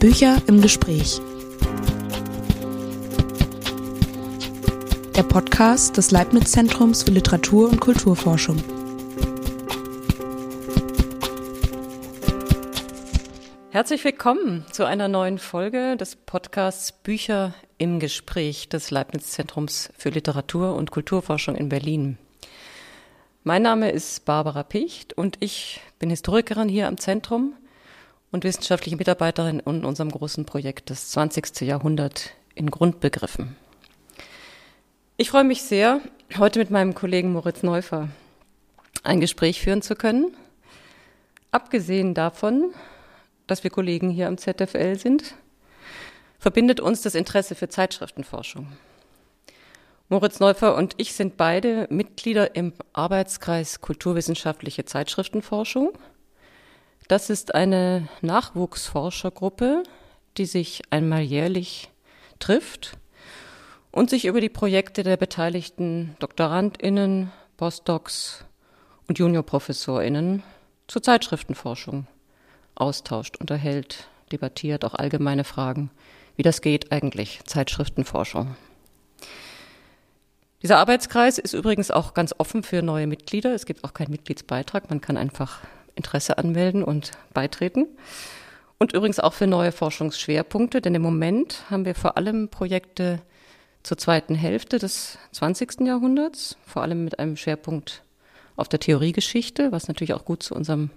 Bücher im Gespräch. Der Podcast des Leibniz-Zentrums für Literatur und Kulturforschung. Herzlich willkommen zu einer neuen Folge des Podcasts Bücher im Gespräch des Leibniz-Zentrums für Literatur und Kulturforschung in Berlin. Mein Name ist Barbara Picht und ich bin Historikerin hier am Zentrum und wissenschaftliche Mitarbeiterin in unserem großen Projekt das 20. Jahrhundert in Grundbegriffen. Ich freue mich sehr, heute mit meinem Kollegen Moritz Neufer ein Gespräch führen zu können. Abgesehen davon, dass wir Kollegen hier am ZFL sind, verbindet uns das Interesse für Zeitschriftenforschung. Moritz Neufer und ich sind beide Mitglieder im Arbeitskreis Kulturwissenschaftliche Zeitschriftenforschung. Das ist eine Nachwuchsforschergruppe, die sich einmal jährlich trifft und sich über die Projekte der beteiligten Doktorandinnen, Postdocs und Juniorprofessorinnen zur Zeitschriftenforschung austauscht, unterhält, debattiert, auch allgemeine Fragen. Wie das geht eigentlich, Zeitschriftenforschung. Dieser Arbeitskreis ist übrigens auch ganz offen für neue Mitglieder. Es gibt auch keinen Mitgliedsbeitrag. Man kann einfach Interesse anmelden und beitreten. Und übrigens auch für neue Forschungsschwerpunkte, denn im Moment haben wir vor allem Projekte zur zweiten Hälfte des 20. Jahrhunderts, vor allem mit einem Schwerpunkt auf der Theoriegeschichte, was natürlich auch gut zu unserem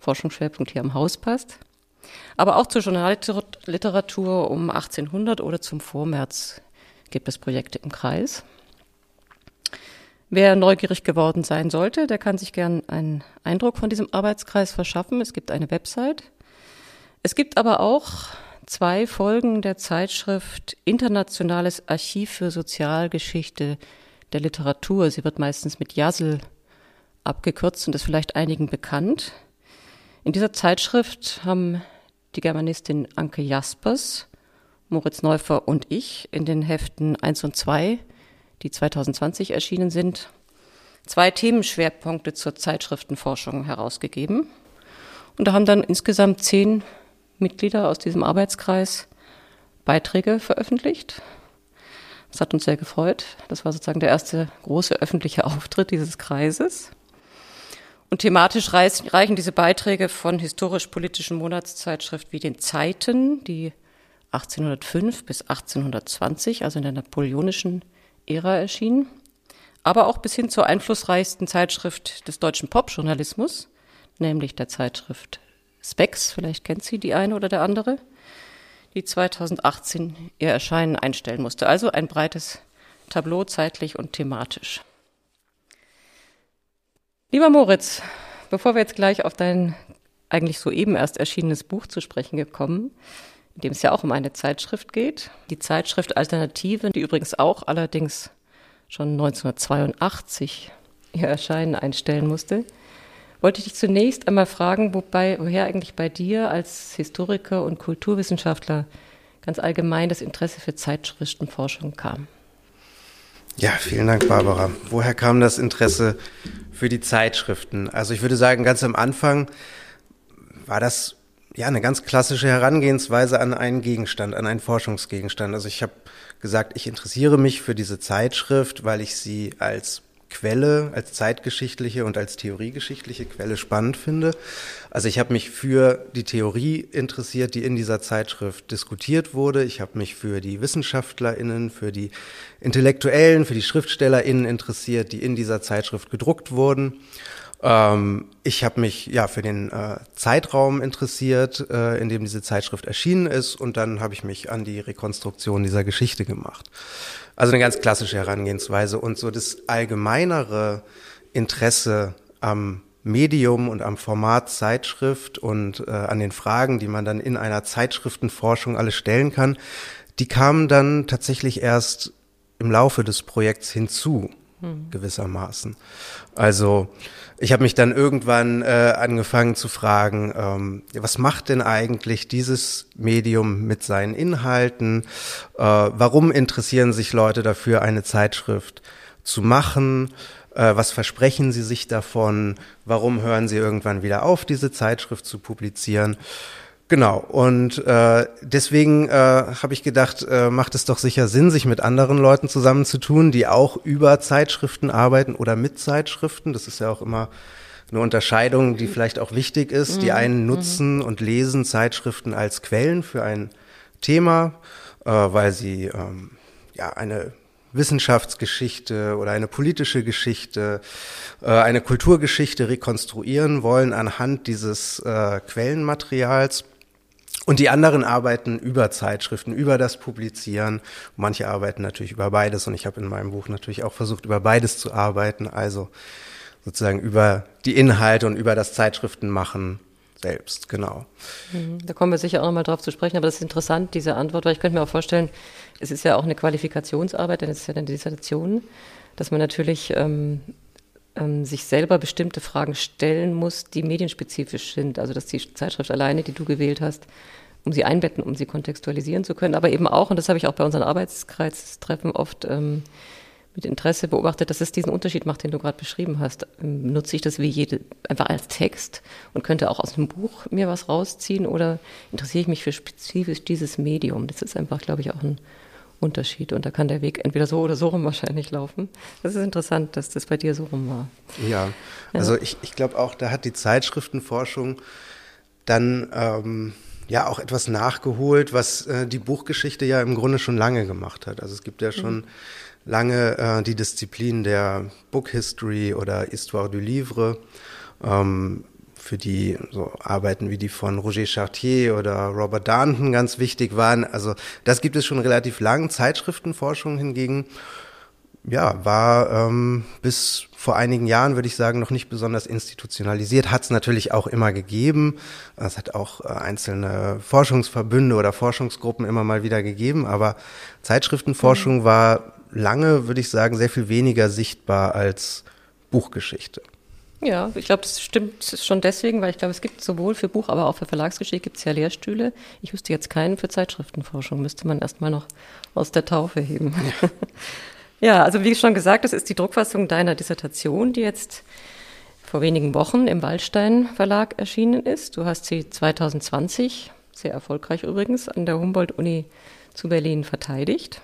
Forschungsschwerpunkt hier am Haus passt. Aber auch zur Journalliteratur um 1800 oder zum Vormärz gibt es Projekte im Kreis. Wer neugierig geworden sein sollte, der kann sich gern einen Eindruck von diesem Arbeitskreis verschaffen. Es gibt eine Website. Es gibt aber auch zwei Folgen der Zeitschrift Internationales Archiv für Sozialgeschichte der Literatur. Sie wird meistens mit JASL abgekürzt und ist vielleicht einigen bekannt. In dieser Zeitschrift haben die Germanistin Anke Jaspers, Moritz Neufer und ich in den Heften 1 und 2, die 2020 erschienen sind, zwei Themenschwerpunkte zur Zeitschriftenforschung herausgegeben. Und da haben dann insgesamt zehn Mitglieder aus diesem Arbeitskreis Beiträge veröffentlicht. Das hat uns sehr gefreut. Das war sozusagen der erste große öffentliche Auftritt dieses Kreises. Und thematisch reichen diese Beiträge von historisch-politischen Monatszeitschrift wie den Zeiten, die 1805 bis 1820, also in der napoleonischen Ära erschienen, aber auch bis hin zur einflussreichsten Zeitschrift des deutschen Popjournalismus, nämlich der Zeitschrift Spex, vielleicht kennt sie die eine oder der andere, die 2018 ihr Erscheinen einstellen musste. Also ein breites Tableau zeitlich und thematisch. Lieber Moritz, bevor wir jetzt gleich auf dein eigentlich soeben erst erschienenes Buch zu sprechen gekommen, in dem es ja auch um eine Zeitschrift geht, die Zeitschrift Alternative, die übrigens auch allerdings schon 1982 ihr Erscheinen einstellen musste, wollte ich dich zunächst einmal fragen, wobei, woher eigentlich bei dir als Historiker und Kulturwissenschaftler ganz allgemein das Interesse für Zeitschriftenforschung kam. Ja, vielen Dank, Barbara. Woher kam das Interesse für die Zeitschriften? Also ich würde sagen, ganz am Anfang war das ja eine ganz klassische Herangehensweise an einen Gegenstand, an einen Forschungsgegenstand. Also ich habe gesagt, ich interessiere mich für diese Zeitschrift, weil ich sie als Quelle, als zeitgeschichtliche und als theoriegeschichtliche Quelle spannend finde. Also ich habe mich für die Theorie interessiert, die in dieser Zeitschrift diskutiert wurde. Ich habe mich für die Wissenschaftlerinnen, für die Intellektuellen, für die Schriftstellerinnen interessiert, die in dieser Zeitschrift gedruckt wurden. Ähm, ich habe mich ja für den äh, Zeitraum interessiert, äh, in dem diese Zeitschrift erschienen ist, und dann habe ich mich an die Rekonstruktion dieser Geschichte gemacht. Also eine ganz klassische Herangehensweise und so das allgemeinere Interesse am Medium und am Format Zeitschrift und äh, an den Fragen, die man dann in einer Zeitschriftenforschung alles stellen kann, die kamen dann tatsächlich erst im Laufe des Projekts hinzu, hm. gewissermaßen. Also ich habe mich dann irgendwann äh, angefangen zu fragen, ähm, was macht denn eigentlich dieses Medium mit seinen Inhalten? Äh, warum interessieren sich Leute dafür, eine Zeitschrift zu machen? Äh, was versprechen sie sich davon? Warum hören sie irgendwann wieder auf, diese Zeitschrift zu publizieren? Genau, und äh, deswegen äh, habe ich gedacht, äh, macht es doch sicher Sinn, sich mit anderen Leuten zusammenzutun, die auch über Zeitschriften arbeiten oder mit Zeitschriften. Das ist ja auch immer eine Unterscheidung, die vielleicht auch wichtig ist. Die mhm, einen mhm. nutzen und lesen Zeitschriften als Quellen für ein Thema, äh, weil sie ähm, ja eine Wissenschaftsgeschichte oder eine politische Geschichte, äh, eine Kulturgeschichte rekonstruieren wollen anhand dieses äh, Quellenmaterials. Und die anderen arbeiten über Zeitschriften, über das Publizieren. Manche arbeiten natürlich über beides und ich habe in meinem Buch natürlich auch versucht, über beides zu arbeiten, also sozusagen über die Inhalte und über das Zeitschriftenmachen selbst, genau. Mhm. Da kommen wir sicher auch nochmal drauf zu sprechen, aber das ist interessant, diese Antwort, weil ich könnte mir auch vorstellen, es ist ja auch eine Qualifikationsarbeit, denn es ist ja eine Dissertation, dass man natürlich ähm, ähm, sich selber bestimmte Fragen stellen muss, die medienspezifisch sind. Also dass die Zeitschrift alleine, die du gewählt hast, um sie einbetten, um sie kontextualisieren zu können, aber eben auch, und das habe ich auch bei unseren Arbeitskreistreffen oft ähm, mit Interesse beobachtet, dass es diesen Unterschied macht, den du gerade beschrieben hast. Ähm, nutze ich das wie jede, einfach als Text und könnte auch aus einem Buch mir was rausziehen oder interessiere ich mich für spezifisch dieses Medium? Das ist einfach, glaube ich, auch ein Unterschied. Und da kann der Weg entweder so oder so rum wahrscheinlich laufen. Das ist interessant, dass das bei dir so rum war. Ja, also ja. ich, ich glaube auch, da hat die Zeitschriftenforschung dann ähm, ja auch etwas nachgeholt, was äh, die Buchgeschichte ja im Grunde schon lange gemacht hat. Also es gibt ja schon mhm. lange äh, die Disziplin der Book History oder Histoire du Livre. Ähm, für die so Arbeiten wie die von Roger Chartier oder Robert Darnton ganz wichtig waren. Also das gibt es schon relativ lang. Zeitschriftenforschung hingegen, ja, war ähm, bis vor einigen Jahren, würde ich sagen, noch nicht besonders institutionalisiert. Hat es natürlich auch immer gegeben. Es hat auch äh, einzelne Forschungsverbünde oder Forschungsgruppen immer mal wieder gegeben. Aber Zeitschriftenforschung mhm. war lange, würde ich sagen, sehr viel weniger sichtbar als Buchgeschichte. Ja, ich glaube, das stimmt schon deswegen, weil ich glaube, es gibt sowohl für Buch, aber auch für Verlagsgeschichte gibt es ja Lehrstühle. Ich wüsste jetzt keinen für Zeitschriftenforschung, müsste man erstmal noch aus der Taufe heben. Ja. ja, also wie schon gesagt, das ist die Druckfassung deiner Dissertation, die jetzt vor wenigen Wochen im Waldstein Verlag erschienen ist. Du hast sie 2020, sehr erfolgreich übrigens, an der Humboldt-Uni zu Berlin verteidigt.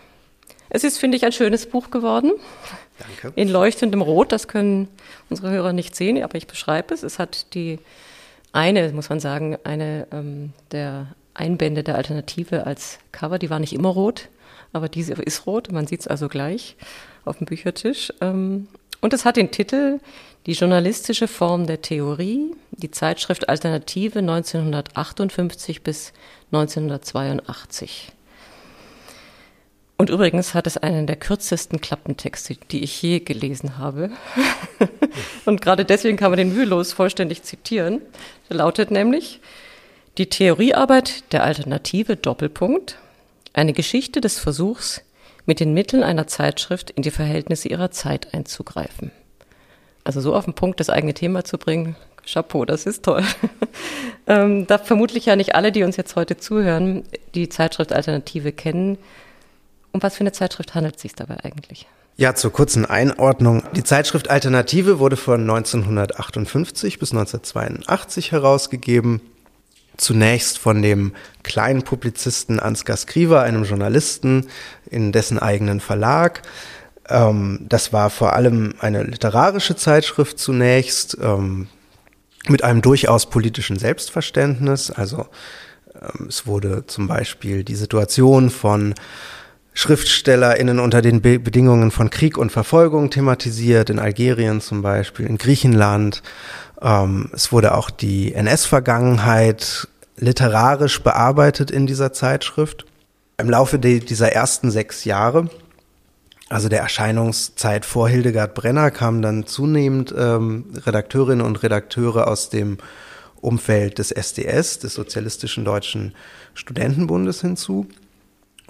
Es ist, finde ich, ein schönes Buch geworden. Danke. In leuchtendem Rot, das können unsere Hörer nicht sehen, aber ich beschreibe es. Es hat die eine, muss man sagen, eine ähm, der Einbände der Alternative als Cover, die war nicht immer rot, aber diese ist rot, man sieht es also gleich auf dem Büchertisch. Ähm, und es hat den Titel Die journalistische Form der Theorie, die Zeitschrift Alternative 1958 bis 1982. Und übrigens hat es einen der kürzesten Klappentexte, die ich je gelesen habe. und gerade deswegen kann man den mühelos vollständig zitieren. Der lautet nämlich, die Theoriearbeit der Alternative Doppelpunkt, eine Geschichte des Versuchs, mit den Mitteln einer Zeitschrift in die Verhältnisse ihrer Zeit einzugreifen. Also so auf den Punkt das eigene Thema zu bringen, Chapeau, das ist toll. ähm, da vermutlich ja nicht alle, die uns jetzt heute zuhören, die Zeitschrift Alternative kennen, um was für eine Zeitschrift handelt es sich dabei eigentlich? Ja, zur kurzen Einordnung. Die Zeitschrift Alternative wurde von 1958 bis 1982 herausgegeben. Zunächst von dem kleinen Publizisten Ansgar Skriver, einem Journalisten in dessen eigenen Verlag. Ähm, das war vor allem eine literarische Zeitschrift zunächst, ähm, mit einem durchaus politischen Selbstverständnis. Also ähm, es wurde zum Beispiel die Situation von SchriftstellerInnen unter den Be Bedingungen von Krieg und Verfolgung thematisiert, in Algerien zum Beispiel, in Griechenland. Ähm, es wurde auch die NS-Vergangenheit literarisch bearbeitet in dieser Zeitschrift. Im Laufe dieser ersten sechs Jahre, also der Erscheinungszeit vor Hildegard Brenner, kamen dann zunehmend ähm, Redakteurinnen und Redakteure aus dem Umfeld des SDS, des Sozialistischen Deutschen Studentenbundes hinzu.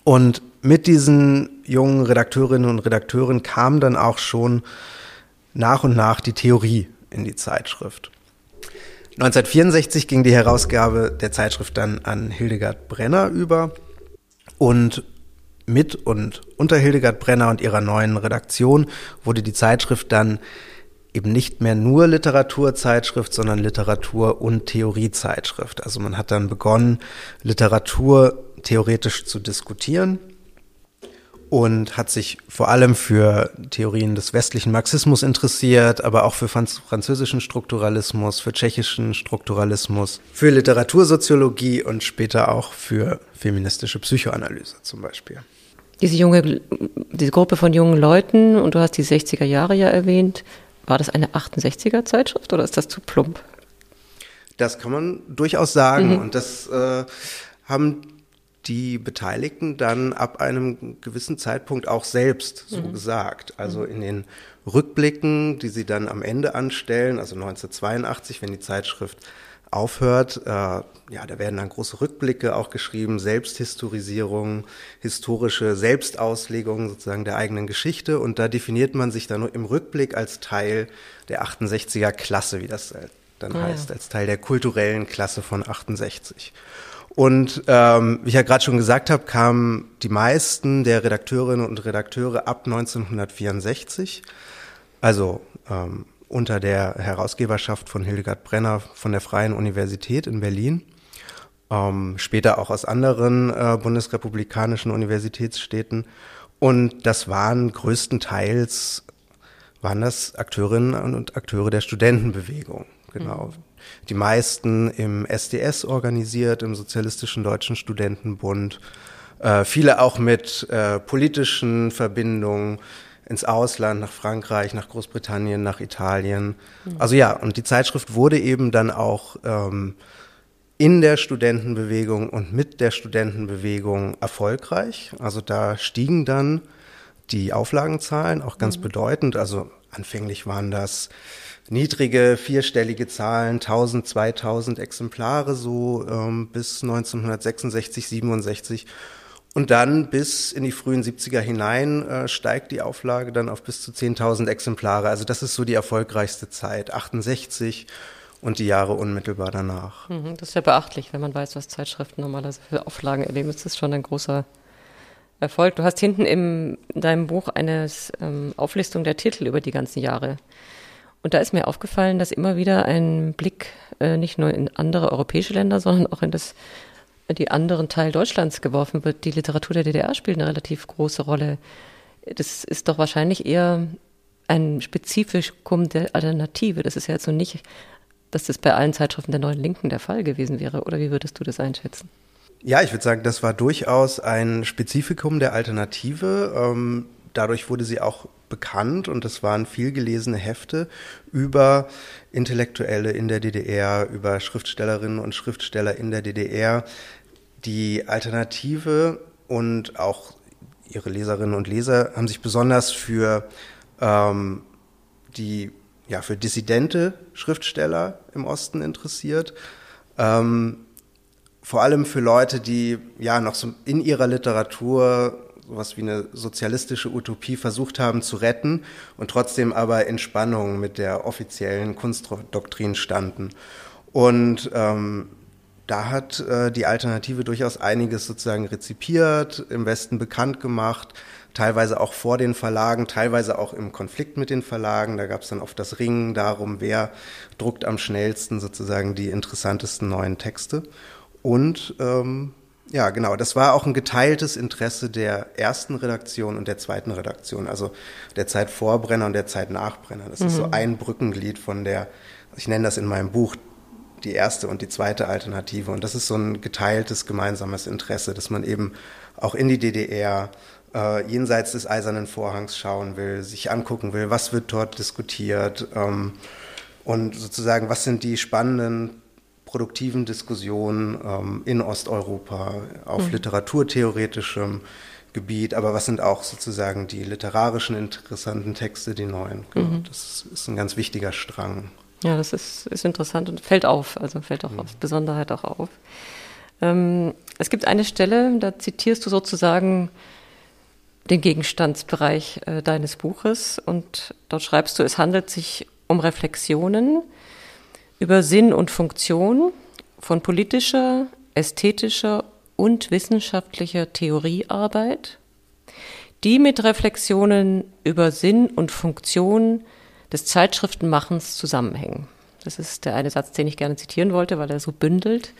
Und mit diesen jungen Redakteurinnen und Redakteuren kam dann auch schon nach und nach die Theorie in die Zeitschrift. 1964 ging die Herausgabe der Zeitschrift dann an Hildegard Brenner über und mit und unter Hildegard Brenner und ihrer neuen Redaktion wurde die Zeitschrift dann eben nicht mehr nur Literaturzeitschrift, sondern Literatur- und Theoriezeitschrift. Also man hat dann begonnen, Literatur theoretisch zu diskutieren und hat sich vor allem für Theorien des westlichen Marxismus interessiert, aber auch für französischen Strukturalismus, für tschechischen Strukturalismus, für Literatursoziologie und später auch für feministische Psychoanalyse zum Beispiel. Diese junge, diese Gruppe von jungen Leuten, und du hast die 60er Jahre ja erwähnt, war das eine 68er Zeitschrift oder ist das zu plump? Das kann man durchaus sagen. Mhm. Und das äh, haben die Beteiligten dann ab einem gewissen Zeitpunkt auch selbst so mhm. gesagt. Also in den Rückblicken, die sie dann am Ende anstellen, also 1982, wenn die Zeitschrift aufhört, äh, ja, da werden dann große Rückblicke auch geschrieben, Selbsthistorisierung, historische Selbstauslegung sozusagen der eigenen Geschichte und da definiert man sich dann im Rückblick als Teil der 68er Klasse, wie das dann ah, heißt, ja. als Teil der kulturellen Klasse von 68. Und ähm, wie ich ja gerade schon gesagt habe, kamen die meisten der Redakteurinnen und Redakteure ab 1964, also ähm, unter der Herausgeberschaft von Hildegard Brenner von der Freien Universität in Berlin, ähm, später auch aus anderen äh, bundesrepublikanischen Universitätsstädten. Und das waren größtenteils waren das Akteurinnen und Akteure der Studentenbewegung, genau. Mhm die meisten im SDS organisiert, im Sozialistischen Deutschen Studentenbund, äh, viele auch mit äh, politischen Verbindungen ins Ausland, nach Frankreich, nach Großbritannien, nach Italien. Mhm. Also ja, und die Zeitschrift wurde eben dann auch ähm, in der Studentenbewegung und mit der Studentenbewegung erfolgreich. Also da stiegen dann die Auflagenzahlen auch ganz mhm. bedeutend. Also anfänglich waren das niedrige vierstellige Zahlen, 1000, 2000 Exemplare so ähm, bis 1966, 67. Und dann bis in die frühen 70er hinein äh, steigt die Auflage dann auf bis zu 10.000 Exemplare. Also das ist so die erfolgreichste Zeit, 68 und die Jahre unmittelbar danach. Mhm, das ist ja beachtlich, wenn man weiß, was Zeitschriften normalerweise für Auflagen erleben. Das ist schon ein großer Erfolg. Du hast hinten in deinem Buch eine ähm, Auflistung der Titel über die ganzen Jahre und da ist mir aufgefallen, dass immer wieder ein Blick äh, nicht nur in andere europäische Länder, sondern auch in das die anderen Teil Deutschlands geworfen wird. Die Literatur der DDR spielt eine relativ große Rolle. Das ist doch wahrscheinlich eher ein Spezifikum der Alternative. Das ist ja jetzt so nicht, dass das bei allen Zeitschriften der Neuen Linken der Fall gewesen wäre. Oder wie würdest du das einschätzen? Ja, ich würde sagen, das war durchaus ein Spezifikum der Alternative. Ähm, dadurch wurde sie auch bekannt und es waren viel gelesene Hefte über Intellektuelle in der DDR, über Schriftstellerinnen und Schriftsteller in der DDR. Die Alternative und auch ihre Leserinnen und Leser haben sich besonders für ähm, die ja für dissidente Schriftsteller im Osten interessiert. Ähm, vor allem für Leute, die ja noch so in ihrer Literatur sowas wie eine sozialistische Utopie versucht haben zu retten und trotzdem aber in Spannung mit der offiziellen Kunstdoktrin standen. Und ähm, da hat äh, die Alternative durchaus einiges sozusagen rezipiert, im Westen bekannt gemacht, teilweise auch vor den Verlagen, teilweise auch im Konflikt mit den Verlagen. Da gab es dann oft das Ringen darum, wer druckt am schnellsten sozusagen die interessantesten neuen Texte. Und ähm, ja, genau. Das war auch ein geteiltes Interesse der ersten Redaktion und der zweiten Redaktion, also der Zeit vor Brenner und der Zeit nach Brenner. Das mhm. ist so mhm. ein Brückenglied von der, ich nenne das in meinem Buch, die erste und die zweite Alternative. Und das ist so ein geteiltes gemeinsames Interesse, dass man eben auch in die DDR äh, jenseits des eisernen Vorhangs schauen will, sich angucken will, was wird dort diskutiert ähm, und sozusagen, was sind die spannenden produktiven Diskussionen ähm, in Osteuropa auf mhm. literaturtheoretischem Gebiet, aber was sind auch sozusagen die literarischen interessanten Texte, die neuen? Genau, mhm. Das ist ein ganz wichtiger Strang. Ja, das ist, ist interessant und fällt auf, also fällt auch mhm. als Besonderheit auch auf. Ähm, es gibt eine Stelle, da zitierst du sozusagen den Gegenstandsbereich äh, deines Buches und dort schreibst du, es handelt sich um Reflexionen, über Sinn und Funktion von politischer, ästhetischer und wissenschaftlicher Theoriearbeit, die mit Reflexionen über Sinn und Funktion des Zeitschriftenmachens zusammenhängen. Das ist der eine Satz, den ich gerne zitieren wollte, weil er so bündelt,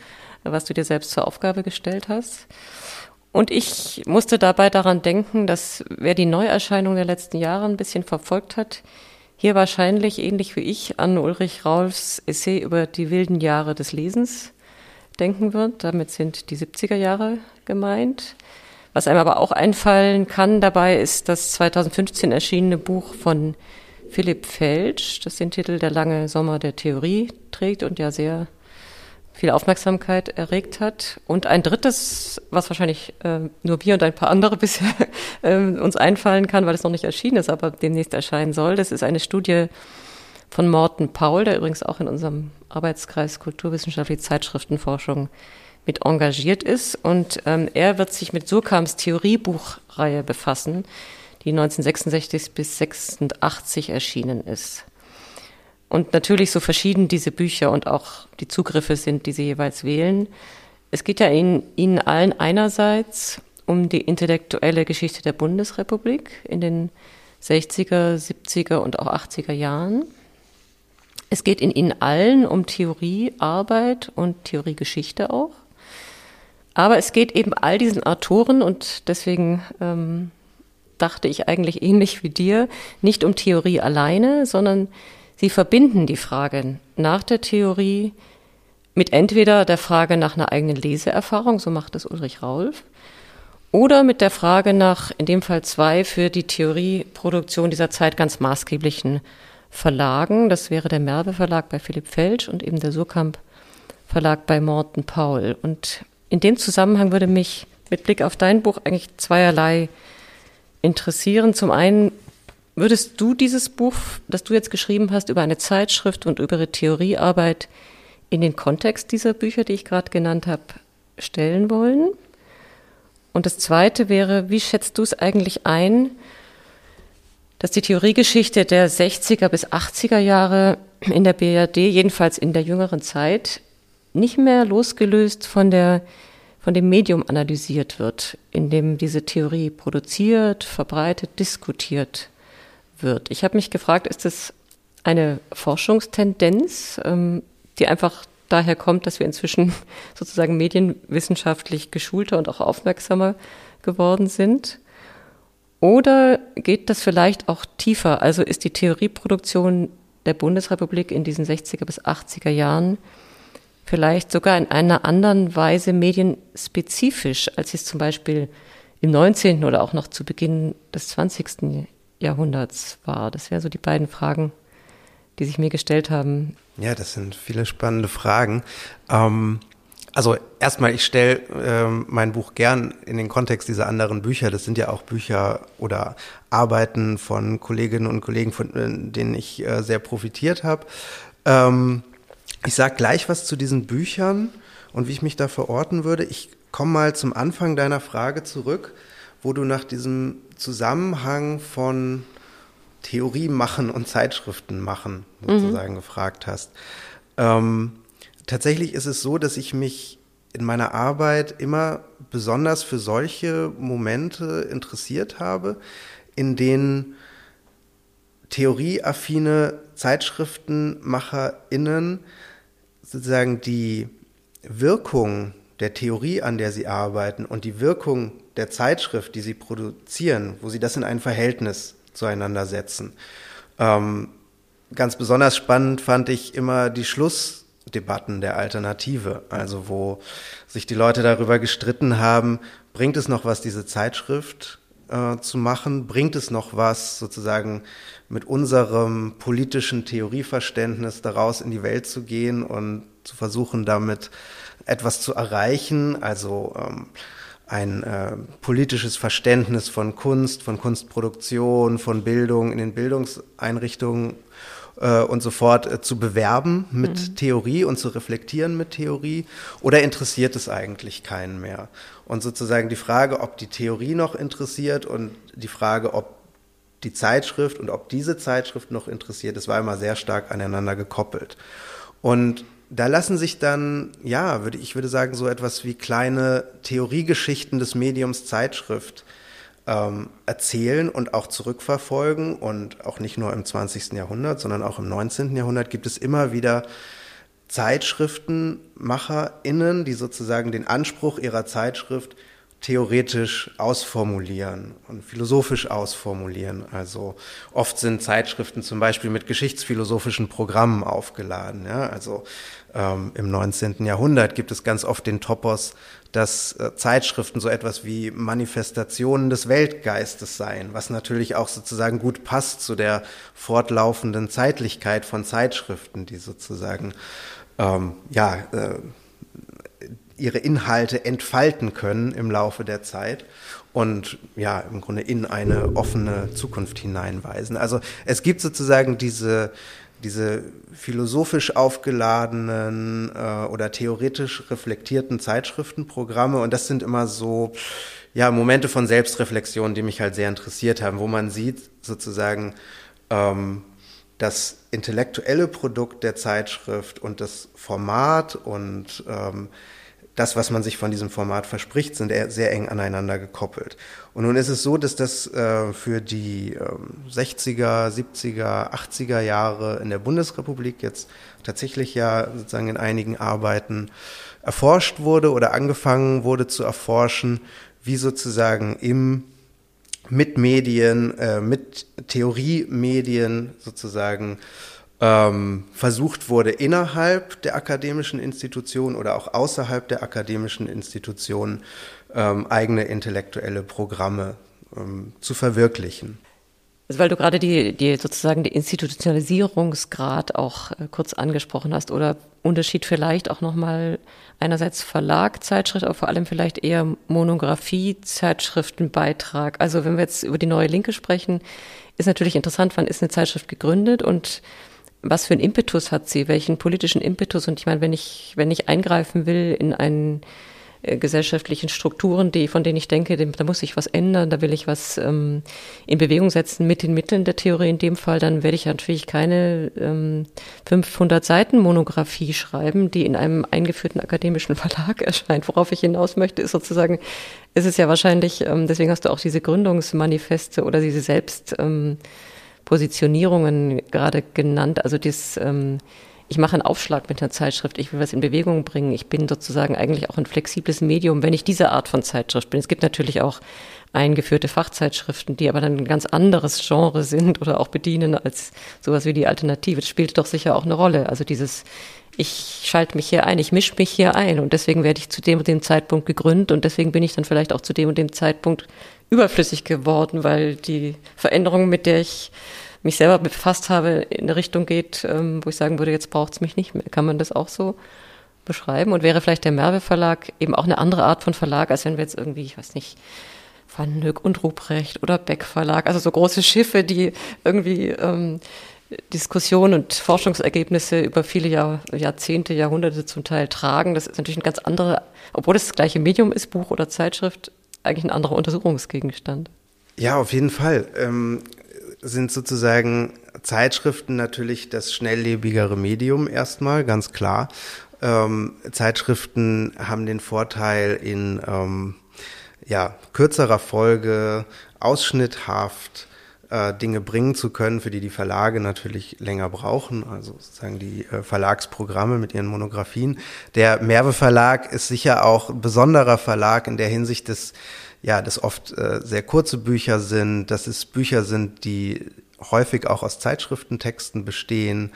was du dir selbst zur Aufgabe gestellt hast. Und ich musste dabei daran denken, dass wer die Neuerscheinung der letzten Jahre ein bisschen verfolgt hat, hier wahrscheinlich ähnlich wie ich an Ulrich Raulfs Essay über die wilden Jahre des Lesens denken wird. Damit sind die 70er Jahre gemeint. Was einem aber auch einfallen kann dabei ist das 2015 erschienene Buch von Philipp Felsch, das den Titel Der lange Sommer der Theorie trägt und ja sehr viel Aufmerksamkeit erregt hat. Und ein drittes, was wahrscheinlich äh, nur wir und ein paar andere bisher äh, uns einfallen kann, weil es noch nicht erschienen ist, aber demnächst erscheinen soll. Das ist eine Studie von Morten Paul, der übrigens auch in unserem Arbeitskreis Kulturwissenschaftliche Zeitschriftenforschung mit engagiert ist. Und ähm, er wird sich mit Surkams Theoriebuchreihe befassen, die 1966 bis 86 erschienen ist. Und natürlich so verschieden diese Bücher und auch die Zugriffe sind, die sie jeweils wählen. Es geht ja in, Ihnen allen einerseits um die intellektuelle Geschichte der Bundesrepublik in den 60er, 70er und auch 80er Jahren. Es geht in Ihnen allen um Theoriearbeit und Theoriegeschichte auch. Aber es geht eben all diesen Autoren und deswegen ähm, dachte ich eigentlich ähnlich wie dir, nicht um Theorie alleine, sondern sie verbinden die Frage nach der Theorie mit entweder der Frage nach einer eigenen Leseerfahrung, so macht es Ulrich Raulf, oder mit der Frage nach, in dem Fall zwei, für die Theorieproduktion dieser Zeit ganz maßgeblichen Verlagen. Das wäre der Merbe Verlag bei Philipp Felsch und eben der Surkamp Verlag bei Morten Paul. Und in dem Zusammenhang würde mich mit Blick auf dein Buch eigentlich zweierlei interessieren. Zum einen, würdest du dieses Buch, das du jetzt geschrieben hast, über eine Zeitschrift und über ihre Theoriearbeit in den Kontext dieser Bücher, die ich gerade genannt habe, stellen wollen? Und das Zweite wäre, wie schätzt du es eigentlich ein, dass die Theoriegeschichte der 60er bis 80er Jahre in der BRD, jedenfalls in der jüngeren Zeit, nicht mehr losgelöst von der von dem Medium analysiert wird, in dem diese Theorie produziert, verbreitet, diskutiert wird. Ich habe mich gefragt, ist es eine Forschungstendenz, ähm, die einfach daher kommt, dass wir inzwischen sozusagen medienwissenschaftlich geschulter und auch aufmerksamer geworden sind? Oder geht das vielleicht auch tiefer? Also ist die Theorieproduktion der Bundesrepublik in diesen 60er bis 80er Jahren vielleicht sogar in einer anderen Weise medienspezifisch, als es zum Beispiel im 19. oder auch noch zu Beginn des 20. Jahrhunderts war? Das wären so die beiden Fragen, die sich mir gestellt haben. Ja, das sind viele spannende Fragen. Ähm, also erstmal, ich stelle ähm, mein Buch gern in den Kontext dieser anderen Bücher. Das sind ja auch Bücher oder Arbeiten von Kolleginnen und Kollegen, von äh, denen ich äh, sehr profitiert habe. Ähm, ich sage gleich was zu diesen Büchern und wie ich mich da verorten würde. Ich komme mal zum Anfang deiner Frage zurück, wo du nach diesem Zusammenhang von Theorie machen und Zeitschriften machen sozusagen mhm. gefragt hast. Ähm, tatsächlich ist es so, dass ich mich in meiner Arbeit immer besonders für solche Momente interessiert habe, in denen theorieaffine ZeitschriftenmacherInnen sozusagen die Wirkung der Theorie, an der sie arbeiten und die Wirkung der Zeitschrift, die sie produzieren, wo sie das in ein Verhältnis zueinander setzen. Ähm, ganz besonders spannend fand ich immer die Schlussdebatten der Alternative, also wo sich die Leute darüber gestritten haben, bringt es noch was, diese Zeitschrift äh, zu machen, bringt es noch was, sozusagen mit unserem politischen Theorieverständnis daraus in die Welt zu gehen und zu versuchen, damit etwas zu erreichen, also ähm, ein äh, politisches Verständnis von Kunst, von Kunstproduktion, von Bildung in den Bildungseinrichtungen äh, und so fort äh, zu bewerben mit mhm. Theorie und zu reflektieren mit Theorie oder interessiert es eigentlich keinen mehr? Und sozusagen die Frage, ob die Theorie noch interessiert und die Frage, ob die Zeitschrift und ob diese Zeitschrift noch interessiert, das war immer sehr stark aneinander gekoppelt. Und da lassen sich dann, ja, würde ich würde sagen, so etwas wie kleine Theoriegeschichten des Mediums Zeitschrift ähm, erzählen und auch zurückverfolgen. Und auch nicht nur im 20. Jahrhundert, sondern auch im 19. Jahrhundert gibt es immer wieder ZeitschriftenmacherInnen, die sozusagen den Anspruch ihrer Zeitschrift theoretisch ausformulieren und philosophisch ausformulieren. Also oft sind Zeitschriften zum Beispiel mit geschichtsphilosophischen Programmen aufgeladen. Ja? Also ähm, im 19. Jahrhundert gibt es ganz oft den Topos, dass äh, Zeitschriften so etwas wie Manifestationen des Weltgeistes seien, was natürlich auch sozusagen gut passt zu der fortlaufenden Zeitlichkeit von Zeitschriften, die sozusagen ähm, ja äh, ihre Inhalte entfalten können im Laufe der Zeit und ja, im Grunde in eine offene Zukunft hineinweisen. Also es gibt sozusagen diese, diese philosophisch aufgeladenen äh, oder theoretisch reflektierten Zeitschriftenprogramme und das sind immer so ja Momente von Selbstreflexion, die mich halt sehr interessiert haben, wo man sieht sozusagen ähm, das intellektuelle Produkt der Zeitschrift und das Format und ähm, das, was man sich von diesem Format verspricht, sind sehr eng aneinander gekoppelt. Und nun ist es so, dass das äh, für die äh, 60er, 70er, 80er Jahre in der Bundesrepublik jetzt tatsächlich ja sozusagen in einigen Arbeiten erforscht wurde oder angefangen wurde zu erforschen, wie sozusagen im mit Medien, äh, mit Theoriemedien sozusagen ähm, versucht wurde, innerhalb der akademischen Institutionen oder auch außerhalb der akademischen Institutionen ähm, eigene intellektuelle Programme ähm, zu verwirklichen. Also weil du gerade die, die sozusagen die Institutionalisierungsgrad auch äh, kurz angesprochen hast oder Unterschied vielleicht auch nochmal einerseits Verlag, Zeitschrift, aber vor allem vielleicht eher Monographie, Zeitschriftenbeitrag. Also wenn wir jetzt über die neue Linke sprechen, ist natürlich interessant, wann ist eine Zeitschrift gegründet und was für einen Impetus hat sie, welchen politischen Impetus? Und ich meine, wenn ich, wenn ich eingreifen will in einen äh, gesellschaftlichen Strukturen, die, von denen ich denke, da muss ich was ändern, da will ich was ähm, in Bewegung setzen mit den Mitteln der Theorie in dem Fall, dann werde ich natürlich keine ähm, 500 Seiten Monographie schreiben, die in einem eingeführten akademischen Verlag erscheint. Worauf ich hinaus möchte, ist sozusagen, ist es ja wahrscheinlich, ähm, deswegen hast du auch diese Gründungsmanifeste oder diese Selbst ähm, Positionierungen gerade genannt. Also das, ähm, ich mache einen Aufschlag mit einer Zeitschrift, ich will was in Bewegung bringen. Ich bin sozusagen eigentlich auch ein flexibles Medium, wenn ich diese Art von Zeitschrift bin. Es gibt natürlich auch eingeführte Fachzeitschriften, die aber dann ein ganz anderes Genre sind oder auch bedienen als sowas wie die Alternative. Das spielt doch sicher auch eine Rolle. Also dieses, ich schalte mich hier ein, ich mische mich hier ein und deswegen werde ich zu dem und dem Zeitpunkt gegründet und deswegen bin ich dann vielleicht auch zu dem und dem Zeitpunkt überflüssig geworden, weil die Veränderung, mit der ich mich selber befasst habe, in eine Richtung geht, ähm, wo ich sagen würde, jetzt braucht es mich nicht mehr. Kann man das auch so beschreiben? Und wäre vielleicht der Merve Verlag eben auch eine andere Art von Verlag, als wenn wir jetzt irgendwie, ich weiß nicht, Van Höck und Ruprecht oder Beck Verlag, also so große Schiffe, die irgendwie ähm, Diskussionen und Forschungsergebnisse über viele Jahr, Jahrzehnte, Jahrhunderte zum Teil tragen. Das ist natürlich ein ganz anderer, obwohl es das gleiche Medium ist, Buch oder Zeitschrift, eigentlich ein anderer Untersuchungsgegenstand. Ja, auf jeden Fall. Ähm, sind sozusagen Zeitschriften natürlich das schnelllebigere Medium erstmal, ganz klar. Ähm, Zeitschriften haben den Vorteil in ähm, ja, kürzerer Folge, ausschnitthaft, äh, Dinge bringen zu können, für die die Verlage natürlich länger brauchen, also sozusagen die äh, Verlagsprogramme mit ihren Monographien. Der Merve Verlag ist sicher auch ein besonderer Verlag in der Hinsicht, dass ja, das oft äh, sehr kurze Bücher sind, dass es Bücher sind, die häufig auch aus Zeitschriftentexten bestehen,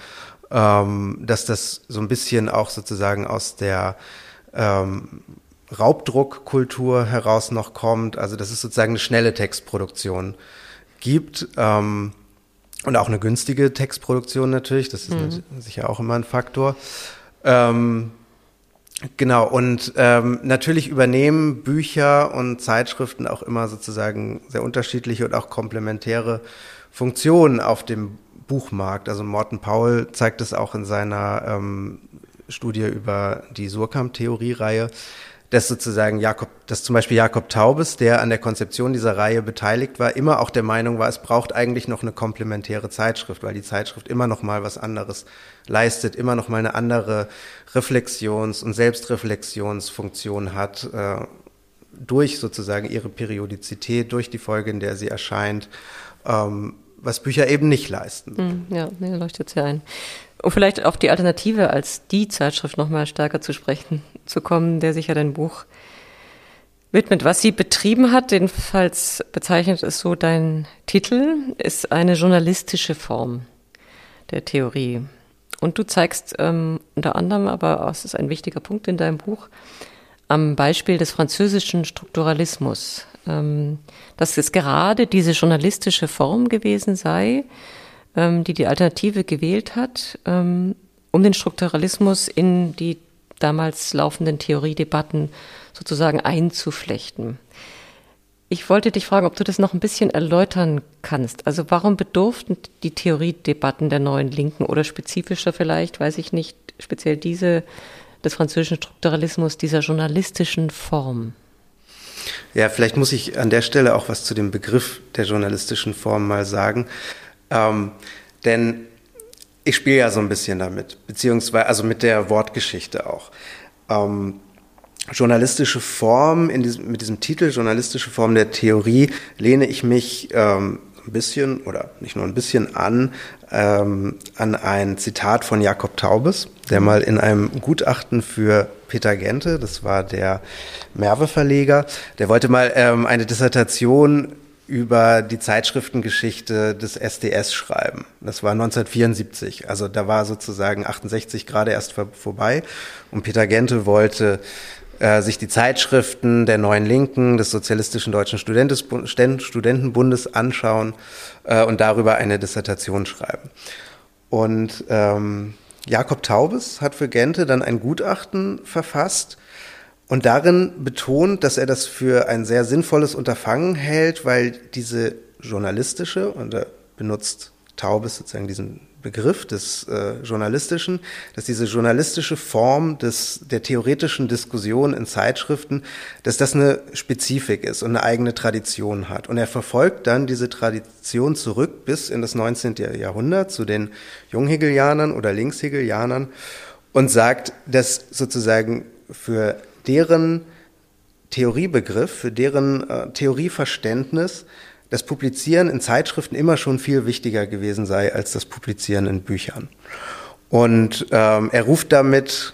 ähm, dass das so ein bisschen auch sozusagen aus der ähm, Raubdruckkultur heraus noch kommt, also dass es sozusagen eine schnelle Textproduktion gibt ähm, und auch eine günstige Textproduktion natürlich, das ist mhm. sicher auch immer ein Faktor. Ähm, Genau, und ähm, natürlich übernehmen Bücher und Zeitschriften auch immer sozusagen sehr unterschiedliche und auch komplementäre Funktionen auf dem Buchmarkt. Also Morten Paul zeigt es auch in seiner ähm, Studie über die Surkamp-Theorie-Reihe, dass sozusagen Jakob, dass zum Beispiel Jakob Taubes, der an der Konzeption dieser Reihe beteiligt war, immer auch der Meinung war, es braucht eigentlich noch eine komplementäre Zeitschrift, weil die Zeitschrift immer noch mal was anderes leistet, immer noch mal eine andere Reflexions- und Selbstreflexionsfunktion hat, äh, durch sozusagen ihre Periodizität, durch die Folge, in der sie erscheint, ähm, was Bücher eben nicht leisten. Hm, ja, nee, leuchtet sehr ein. Um vielleicht auf die Alternative als die Zeitschrift nochmal stärker zu sprechen zu kommen, der sich ja dein Buch widmet. Was sie betrieben hat, jedenfalls bezeichnet es so dein Titel, ist eine journalistische Form der Theorie. Und du zeigst ähm, unter anderem, aber es ist ein wichtiger Punkt in deinem Buch, am Beispiel des französischen Strukturalismus, ähm, dass es gerade diese journalistische Form gewesen sei, ähm, die die Alternative gewählt hat, ähm, um den Strukturalismus in die damals laufenden Theoriedebatten sozusagen einzuflechten. Ich wollte dich fragen, ob du das noch ein bisschen erläutern kannst. Also warum bedurften die Theoriedebatten der neuen Linken oder spezifischer vielleicht, weiß ich nicht, speziell diese des französischen Strukturalismus, dieser journalistischen Form? Ja, vielleicht muss ich an der Stelle auch was zu dem Begriff der journalistischen Form mal sagen. Ähm, denn ich spiele ja so ein bisschen damit, beziehungsweise also mit der Wortgeschichte auch. Ähm, journalistische Form, diesem, mit diesem Titel journalistische Form der Theorie lehne ich mich ähm, ein bisschen oder nicht nur ein bisschen an ähm, an ein Zitat von Jakob Taubes, der mal in einem Gutachten für Peter Gente, das war der Merve-Verleger, der wollte mal ähm, eine Dissertation über die Zeitschriftengeschichte des SDS schreiben. Das war 1974, also da war sozusagen 68 gerade erst vorbei und Peter Gente wollte äh, sich die Zeitschriften der Neuen Linken, des Sozialistischen Deutschen Studentenbundes anschauen äh, und darüber eine Dissertation schreiben. Und ähm, Jakob Taubes hat für Gente dann ein Gutachten verfasst und darin betont, dass er das für ein sehr sinnvolles Unterfangen hält, weil diese journalistische, und er benutzt Taubes sozusagen diesen Begriff des äh, Journalistischen, dass diese journalistische Form des, der theoretischen Diskussion in Zeitschriften, dass das eine Spezifik ist und eine eigene Tradition hat. Und er verfolgt dann diese Tradition zurück bis in das 19. Jahrhundert zu den Junghegelianern oder Linkshegelianern und sagt, dass sozusagen für deren Theoriebegriff, für deren äh, Theorieverständnis das Publizieren in Zeitschriften immer schon viel wichtiger gewesen sei als das Publizieren in Büchern. Und ähm, er ruft damit,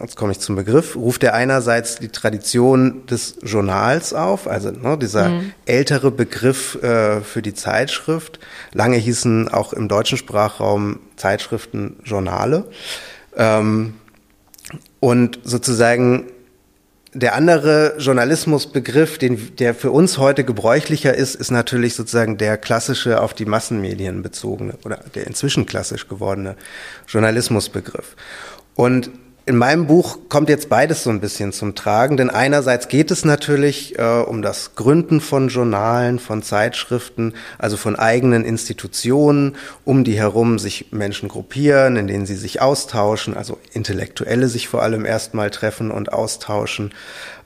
jetzt komme ich zum Begriff, ruft er einerseits die Tradition des Journals auf, also ne, dieser mhm. ältere Begriff äh, für die Zeitschrift. Lange hießen auch im deutschen Sprachraum Zeitschriften Journale. Ähm, und sozusagen der andere Journalismusbegriff, den, der für uns heute gebräuchlicher ist, ist natürlich sozusagen der klassische auf die Massenmedien bezogene oder der inzwischen klassisch gewordene Journalismusbegriff. Und in meinem Buch kommt jetzt beides so ein bisschen zum Tragen, denn einerseits geht es natürlich äh, um das Gründen von Journalen, von Zeitschriften, also von eigenen Institutionen, um die herum sich Menschen gruppieren, in denen sie sich austauschen, also Intellektuelle sich vor allem erstmal treffen und austauschen.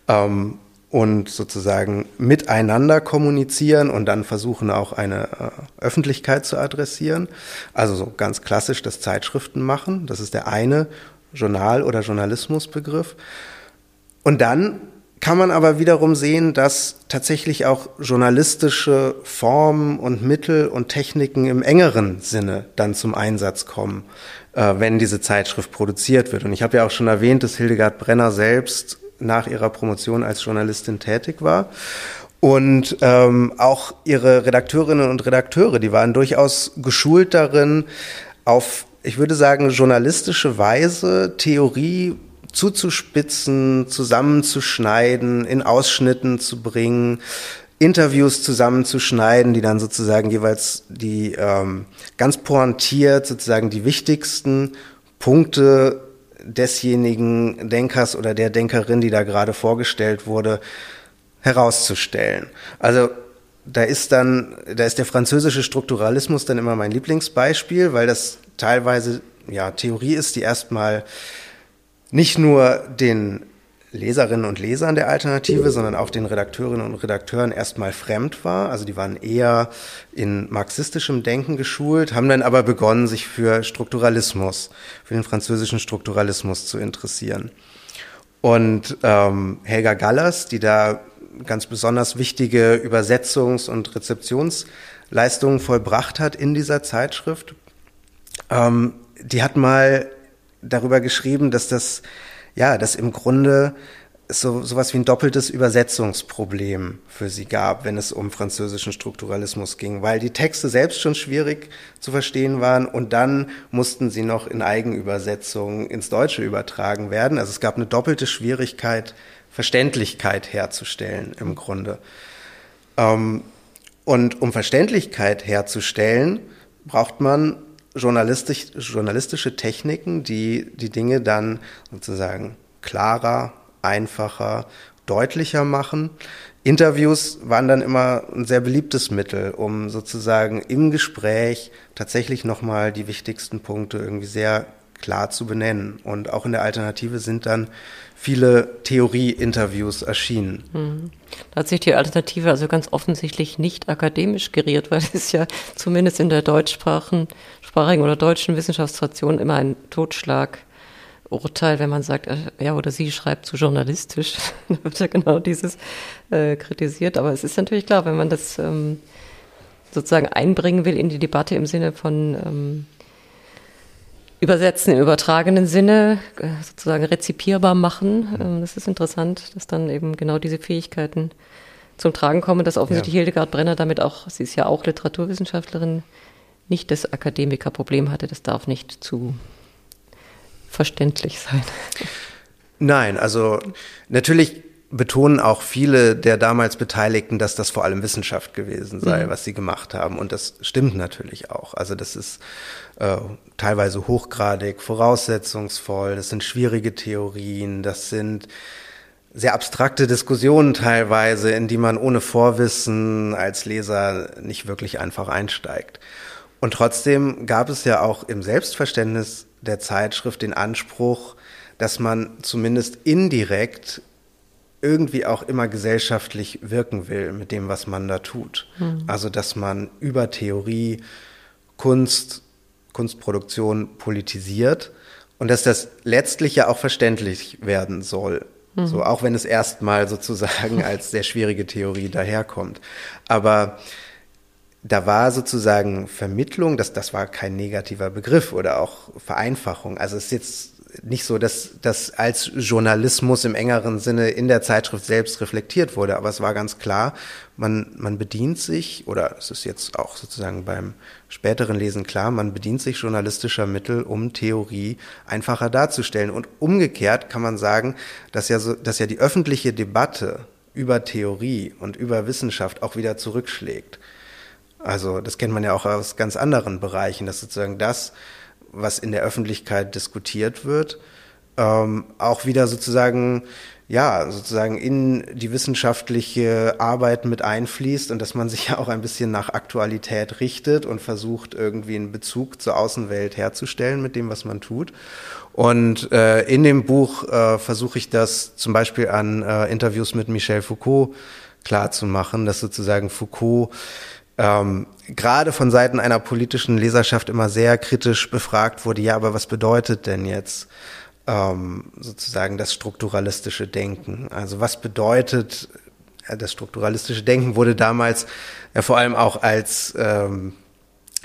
Ähm, und sozusagen miteinander kommunizieren und dann versuchen auch eine äh, Öffentlichkeit zu adressieren. Also so ganz klassisch das Zeitschriften machen. Das ist der eine Journal- oder Journalismusbegriff. Und dann kann man aber wiederum sehen, dass tatsächlich auch journalistische Formen und Mittel und Techniken im engeren Sinne dann zum Einsatz kommen, äh, wenn diese Zeitschrift produziert wird. Und ich habe ja auch schon erwähnt, dass Hildegard Brenner selbst nach ihrer Promotion als Journalistin tätig war. Und ähm, auch ihre Redakteurinnen und Redakteure, die waren durchaus geschult darin, auf ich würde sagen, journalistische Weise Theorie zuzuspitzen, zusammenzuschneiden, in Ausschnitten zu bringen, Interviews zusammenzuschneiden, die dann sozusagen jeweils die ähm, ganz pointiert sozusagen die wichtigsten Punkte desjenigen Denkers oder der Denkerin, die da gerade vorgestellt wurde, herauszustellen. Also da ist dann, da ist der französische Strukturalismus dann immer mein Lieblingsbeispiel, weil das teilweise ja Theorie ist, die erstmal nicht nur den Leserinnen und Lesern der Alternative, sondern auch den Redakteurinnen und Redakteuren erstmal fremd war. Also die waren eher in marxistischem Denken geschult, haben dann aber begonnen, sich für Strukturalismus, für den französischen Strukturalismus zu interessieren. Und ähm, Helga Gallers, die da ganz besonders wichtige Übersetzungs- und Rezeptionsleistungen vollbracht hat in dieser Zeitschrift. Ähm, die hat mal darüber geschrieben, dass das, ja, dass im Grunde so sowas wie ein doppeltes Übersetzungsproblem für sie gab, wenn es um französischen Strukturalismus ging, weil die Texte selbst schon schwierig zu verstehen waren und dann mussten sie noch in Eigenübersetzungen ins Deutsche übertragen werden. Also es gab eine doppelte Schwierigkeit, Verständlichkeit herzustellen im Grunde. Ähm, und um Verständlichkeit herzustellen, braucht man journalistisch, journalistische Techniken, die die Dinge dann sozusagen klarer, einfacher, deutlicher machen. Interviews waren dann immer ein sehr beliebtes Mittel, um sozusagen im Gespräch tatsächlich nochmal die wichtigsten Punkte irgendwie sehr klar zu benennen. Und auch in der Alternative sind dann viele Theorie-Interviews erschienen. Mhm. Da hat sich die Alternative also ganz offensichtlich nicht akademisch geriert, weil es ja zumindest in der deutschsprachigen oder deutschen Wissenschaftstradition immer ein Totschlag Urteil, wenn man sagt, äh, er oder sie schreibt zu journalistisch, dann wird ja genau dieses äh, kritisiert. Aber es ist natürlich klar, wenn man das ähm, sozusagen einbringen will in die Debatte im Sinne von ähm, Übersetzen im übertragenen Sinne, äh, sozusagen rezipierbar machen. Ähm, das ist interessant, dass dann eben genau diese Fähigkeiten zum Tragen kommen, dass offensichtlich ja. Hildegard Brenner damit auch, sie ist ja auch Literaturwissenschaftlerin, nicht das Akademikerproblem hatte. Das darf nicht zu verständlich sein. Nein, also natürlich betonen auch viele der damals Beteiligten, dass das vor allem Wissenschaft gewesen sei, mhm. was sie gemacht haben. Und das stimmt natürlich auch. Also das ist äh, teilweise hochgradig voraussetzungsvoll, das sind schwierige Theorien, das sind sehr abstrakte Diskussionen teilweise, in die man ohne Vorwissen als Leser nicht wirklich einfach einsteigt. Und trotzdem gab es ja auch im Selbstverständnis der Zeitschrift den Anspruch, dass man zumindest indirekt irgendwie auch immer gesellschaftlich wirken will mit dem, was man da tut. Mhm. Also dass man über Theorie Kunst, Kunstproduktion politisiert und dass das letztlich ja auch verständlich werden soll. Mhm. So, auch wenn es erstmal sozusagen als sehr schwierige Theorie daherkommt. Aber da war sozusagen Vermittlung, das, das war kein negativer Begriff oder auch Vereinfachung. Also es ist jetzt nicht so, dass das als Journalismus im engeren Sinne in der Zeitschrift selbst reflektiert wurde, aber es war ganz klar, man, man bedient sich, oder es ist jetzt auch sozusagen beim späteren Lesen klar, man bedient sich journalistischer Mittel, um Theorie einfacher darzustellen. Und umgekehrt kann man sagen, dass ja, so, dass ja die öffentliche Debatte über Theorie und über Wissenschaft auch wieder zurückschlägt. Also das kennt man ja auch aus ganz anderen Bereichen, dass sozusagen das, was in der Öffentlichkeit diskutiert wird, ähm, auch wieder sozusagen ja, sozusagen in die wissenschaftliche Arbeit mit einfließt und dass man sich ja auch ein bisschen nach Aktualität richtet und versucht, irgendwie einen Bezug zur Außenwelt herzustellen mit dem, was man tut. Und äh, in dem Buch äh, versuche ich das zum Beispiel an äh, Interviews mit Michel Foucault klar zu machen, dass sozusagen Foucault ähm, gerade von Seiten einer politischen Leserschaft immer sehr kritisch befragt wurde, ja, aber was bedeutet denn jetzt ähm, sozusagen das strukturalistische Denken? Also was bedeutet äh, das strukturalistische Denken wurde damals ja vor allem auch als ähm,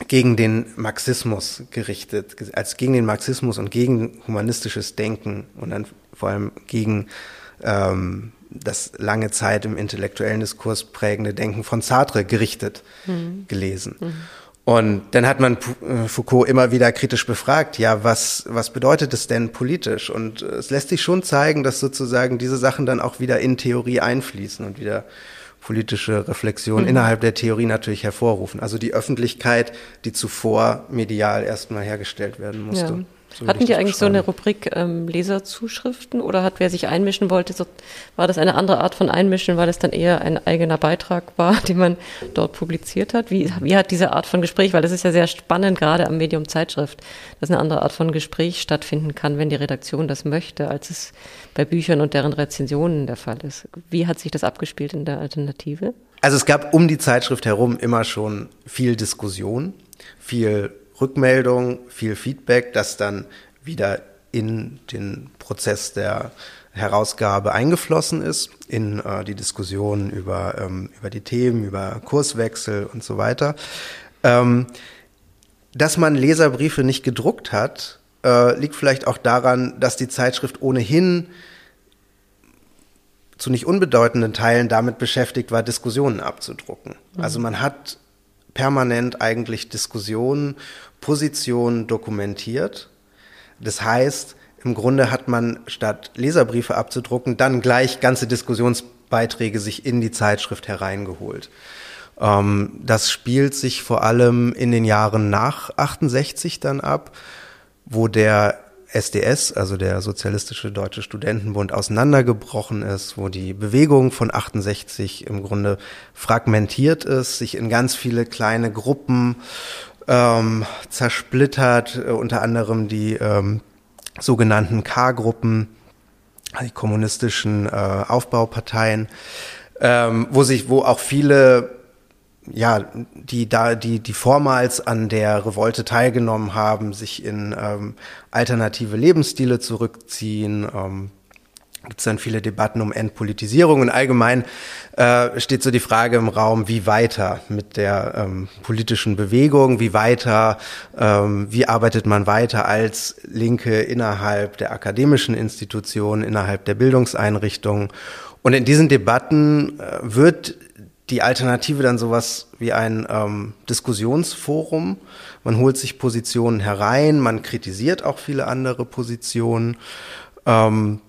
gegen den Marxismus gerichtet, als gegen den Marxismus und gegen humanistisches Denken und dann vor allem gegen ähm, das lange Zeit im intellektuellen Diskurs prägende Denken von Sartre gerichtet mhm. gelesen. Mhm. Und dann hat man äh, Foucault immer wieder kritisch befragt, ja, was, was bedeutet es denn politisch? Und äh, es lässt sich schon zeigen, dass sozusagen diese Sachen dann auch wieder in Theorie einfließen und wieder politische Reflexion mhm. innerhalb der Theorie natürlich hervorrufen. Also die Öffentlichkeit, die zuvor medial erstmal hergestellt werden musste. Ja. So Hatten die eigentlich so eine Rubrik ähm, Leserzuschriften oder hat wer sich einmischen wollte, so, war das eine andere Art von Einmischen, weil es dann eher ein eigener Beitrag war, den man dort publiziert hat? Wie, wie hat diese Art von Gespräch, weil das ist ja sehr spannend, gerade am Medium Zeitschrift, dass eine andere Art von Gespräch stattfinden kann, wenn die Redaktion das möchte, als es bei Büchern und deren Rezensionen der Fall ist. Wie hat sich das abgespielt in der Alternative? Also es gab um die Zeitschrift herum immer schon viel Diskussion, viel Rückmeldung, viel Feedback, das dann wieder in den Prozess der Herausgabe eingeflossen ist in äh, die Diskussionen über, ähm, über die Themen, über Kurswechsel und so weiter. Ähm, dass man Leserbriefe nicht gedruckt hat, äh, liegt vielleicht auch daran, dass die Zeitschrift ohnehin zu nicht unbedeutenden Teilen damit beschäftigt war, Diskussionen abzudrucken. Mhm. Also man hat permanent eigentlich Diskussionen, Positionen dokumentiert. Das heißt, im Grunde hat man statt Leserbriefe abzudrucken, dann gleich ganze Diskussionsbeiträge sich in die Zeitschrift hereingeholt. Ähm, das spielt sich vor allem in den Jahren nach 68 dann ab, wo der SDS, also der Sozialistische Deutsche Studentenbund, auseinandergebrochen ist, wo die Bewegung von 68 im Grunde fragmentiert ist, sich in ganz viele kleine Gruppen ähm, zersplittert, äh, unter anderem die ähm, sogenannten K-Gruppen, die kommunistischen äh, Aufbauparteien, ähm, wo sich, wo auch viele ja, die da, die, die vormals an der Revolte teilgenommen haben, sich in ähm, alternative Lebensstile zurückziehen. Ähm, Gibt es dann viele Debatten um Entpolitisierung und allgemein äh, steht so die Frage im Raum, wie weiter mit der ähm, politischen Bewegung, wie weiter, ähm, wie arbeitet man weiter als Linke innerhalb der akademischen Institutionen, innerhalb der Bildungseinrichtungen. Und in diesen Debatten äh, wird die Alternative dann sowas wie ein ähm, Diskussionsforum. Man holt sich Positionen herein, man kritisiert auch viele andere Positionen. Ähm,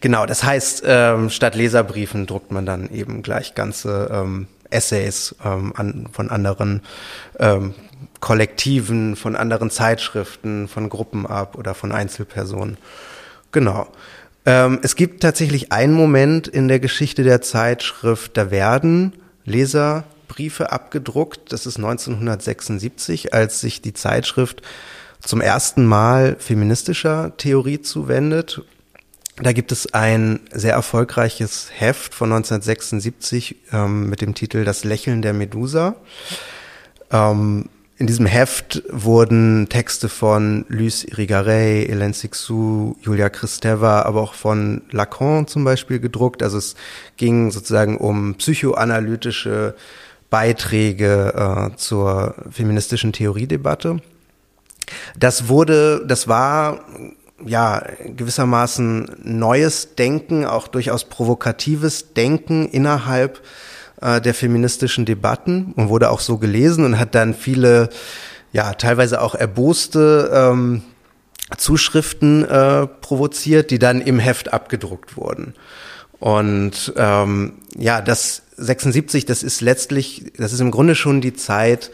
genau, das heißt, ähm, statt Leserbriefen druckt man dann eben gleich ganze ähm, Essays ähm, an, von anderen ähm, Kollektiven, von anderen Zeitschriften, von Gruppen ab oder von Einzelpersonen. Genau. Ähm, es gibt tatsächlich einen Moment in der Geschichte der Zeitschrift, da werden Leserbriefe abgedruckt. Das ist 1976, als sich die Zeitschrift zum ersten Mal feministischer Theorie zuwendet. Da gibt es ein sehr erfolgreiches Heft von 1976 ähm, mit dem Titel Das Lächeln der Medusa. Ähm, in diesem Heft wurden Texte von Luce Irigaray, Hélène Sixou, Julia Kristeva, aber auch von Lacan zum Beispiel gedruckt. Also es ging sozusagen um psychoanalytische Beiträge äh, zur feministischen Theoriedebatte. Das wurde, das war ja gewissermaßen neues Denken, auch durchaus provokatives Denken innerhalb äh, der feministischen Debatten und wurde auch so gelesen und hat dann viele, ja, teilweise auch erboste ähm, Zuschriften äh, provoziert, die dann im Heft abgedruckt wurden. Und ähm, ja, das 76, das ist letztlich, das ist im Grunde schon die Zeit,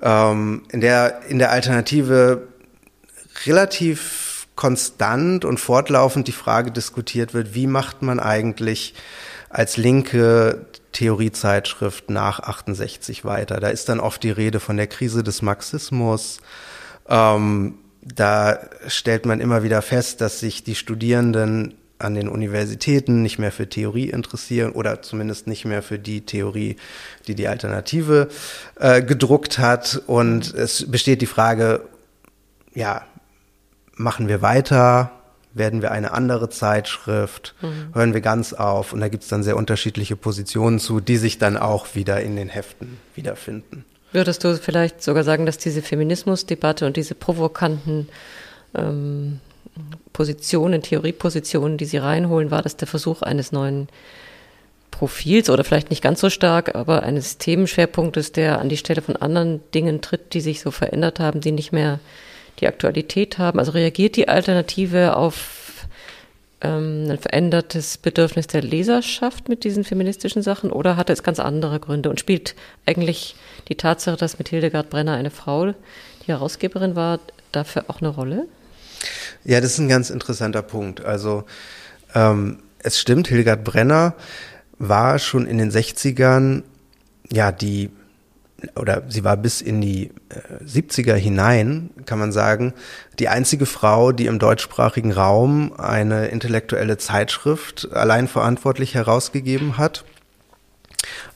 ähm, in der in der Alternative relativ konstant und fortlaufend die Frage diskutiert wird, wie macht man eigentlich als linke Theoriezeitschrift nach 68 weiter. Da ist dann oft die Rede von der Krise des Marxismus. Ähm, da stellt man immer wieder fest, dass sich die Studierenden an den Universitäten nicht mehr für Theorie interessieren oder zumindest nicht mehr für die Theorie, die die Alternative äh, gedruckt hat. Und es besteht die Frage, ja, machen wir weiter? werden wir eine andere Zeitschrift, mhm. hören wir ganz auf und da gibt es dann sehr unterschiedliche Positionen zu, die sich dann auch wieder in den Heften wiederfinden. Würdest du vielleicht sogar sagen, dass diese Feminismusdebatte und diese provokanten ähm, Positionen, Theoriepositionen, die sie reinholen, war das der Versuch eines neuen Profils oder vielleicht nicht ganz so stark, aber eines Themenschwerpunktes, der an die Stelle von anderen Dingen tritt, die sich so verändert haben, die nicht mehr die Aktualität haben? Also reagiert die Alternative auf ähm, ein verändertes Bedürfnis der Leserschaft mit diesen feministischen Sachen oder hat es ganz andere Gründe und spielt eigentlich die Tatsache, dass mit Hildegard Brenner eine Frau die Herausgeberin war, dafür auch eine Rolle? Ja, das ist ein ganz interessanter Punkt. Also ähm, es stimmt, Hildegard Brenner war schon in den 60ern ja die oder sie war bis in die äh, 70er hinein, kann man sagen, die einzige Frau, die im deutschsprachigen Raum eine intellektuelle Zeitschrift allein verantwortlich herausgegeben hat.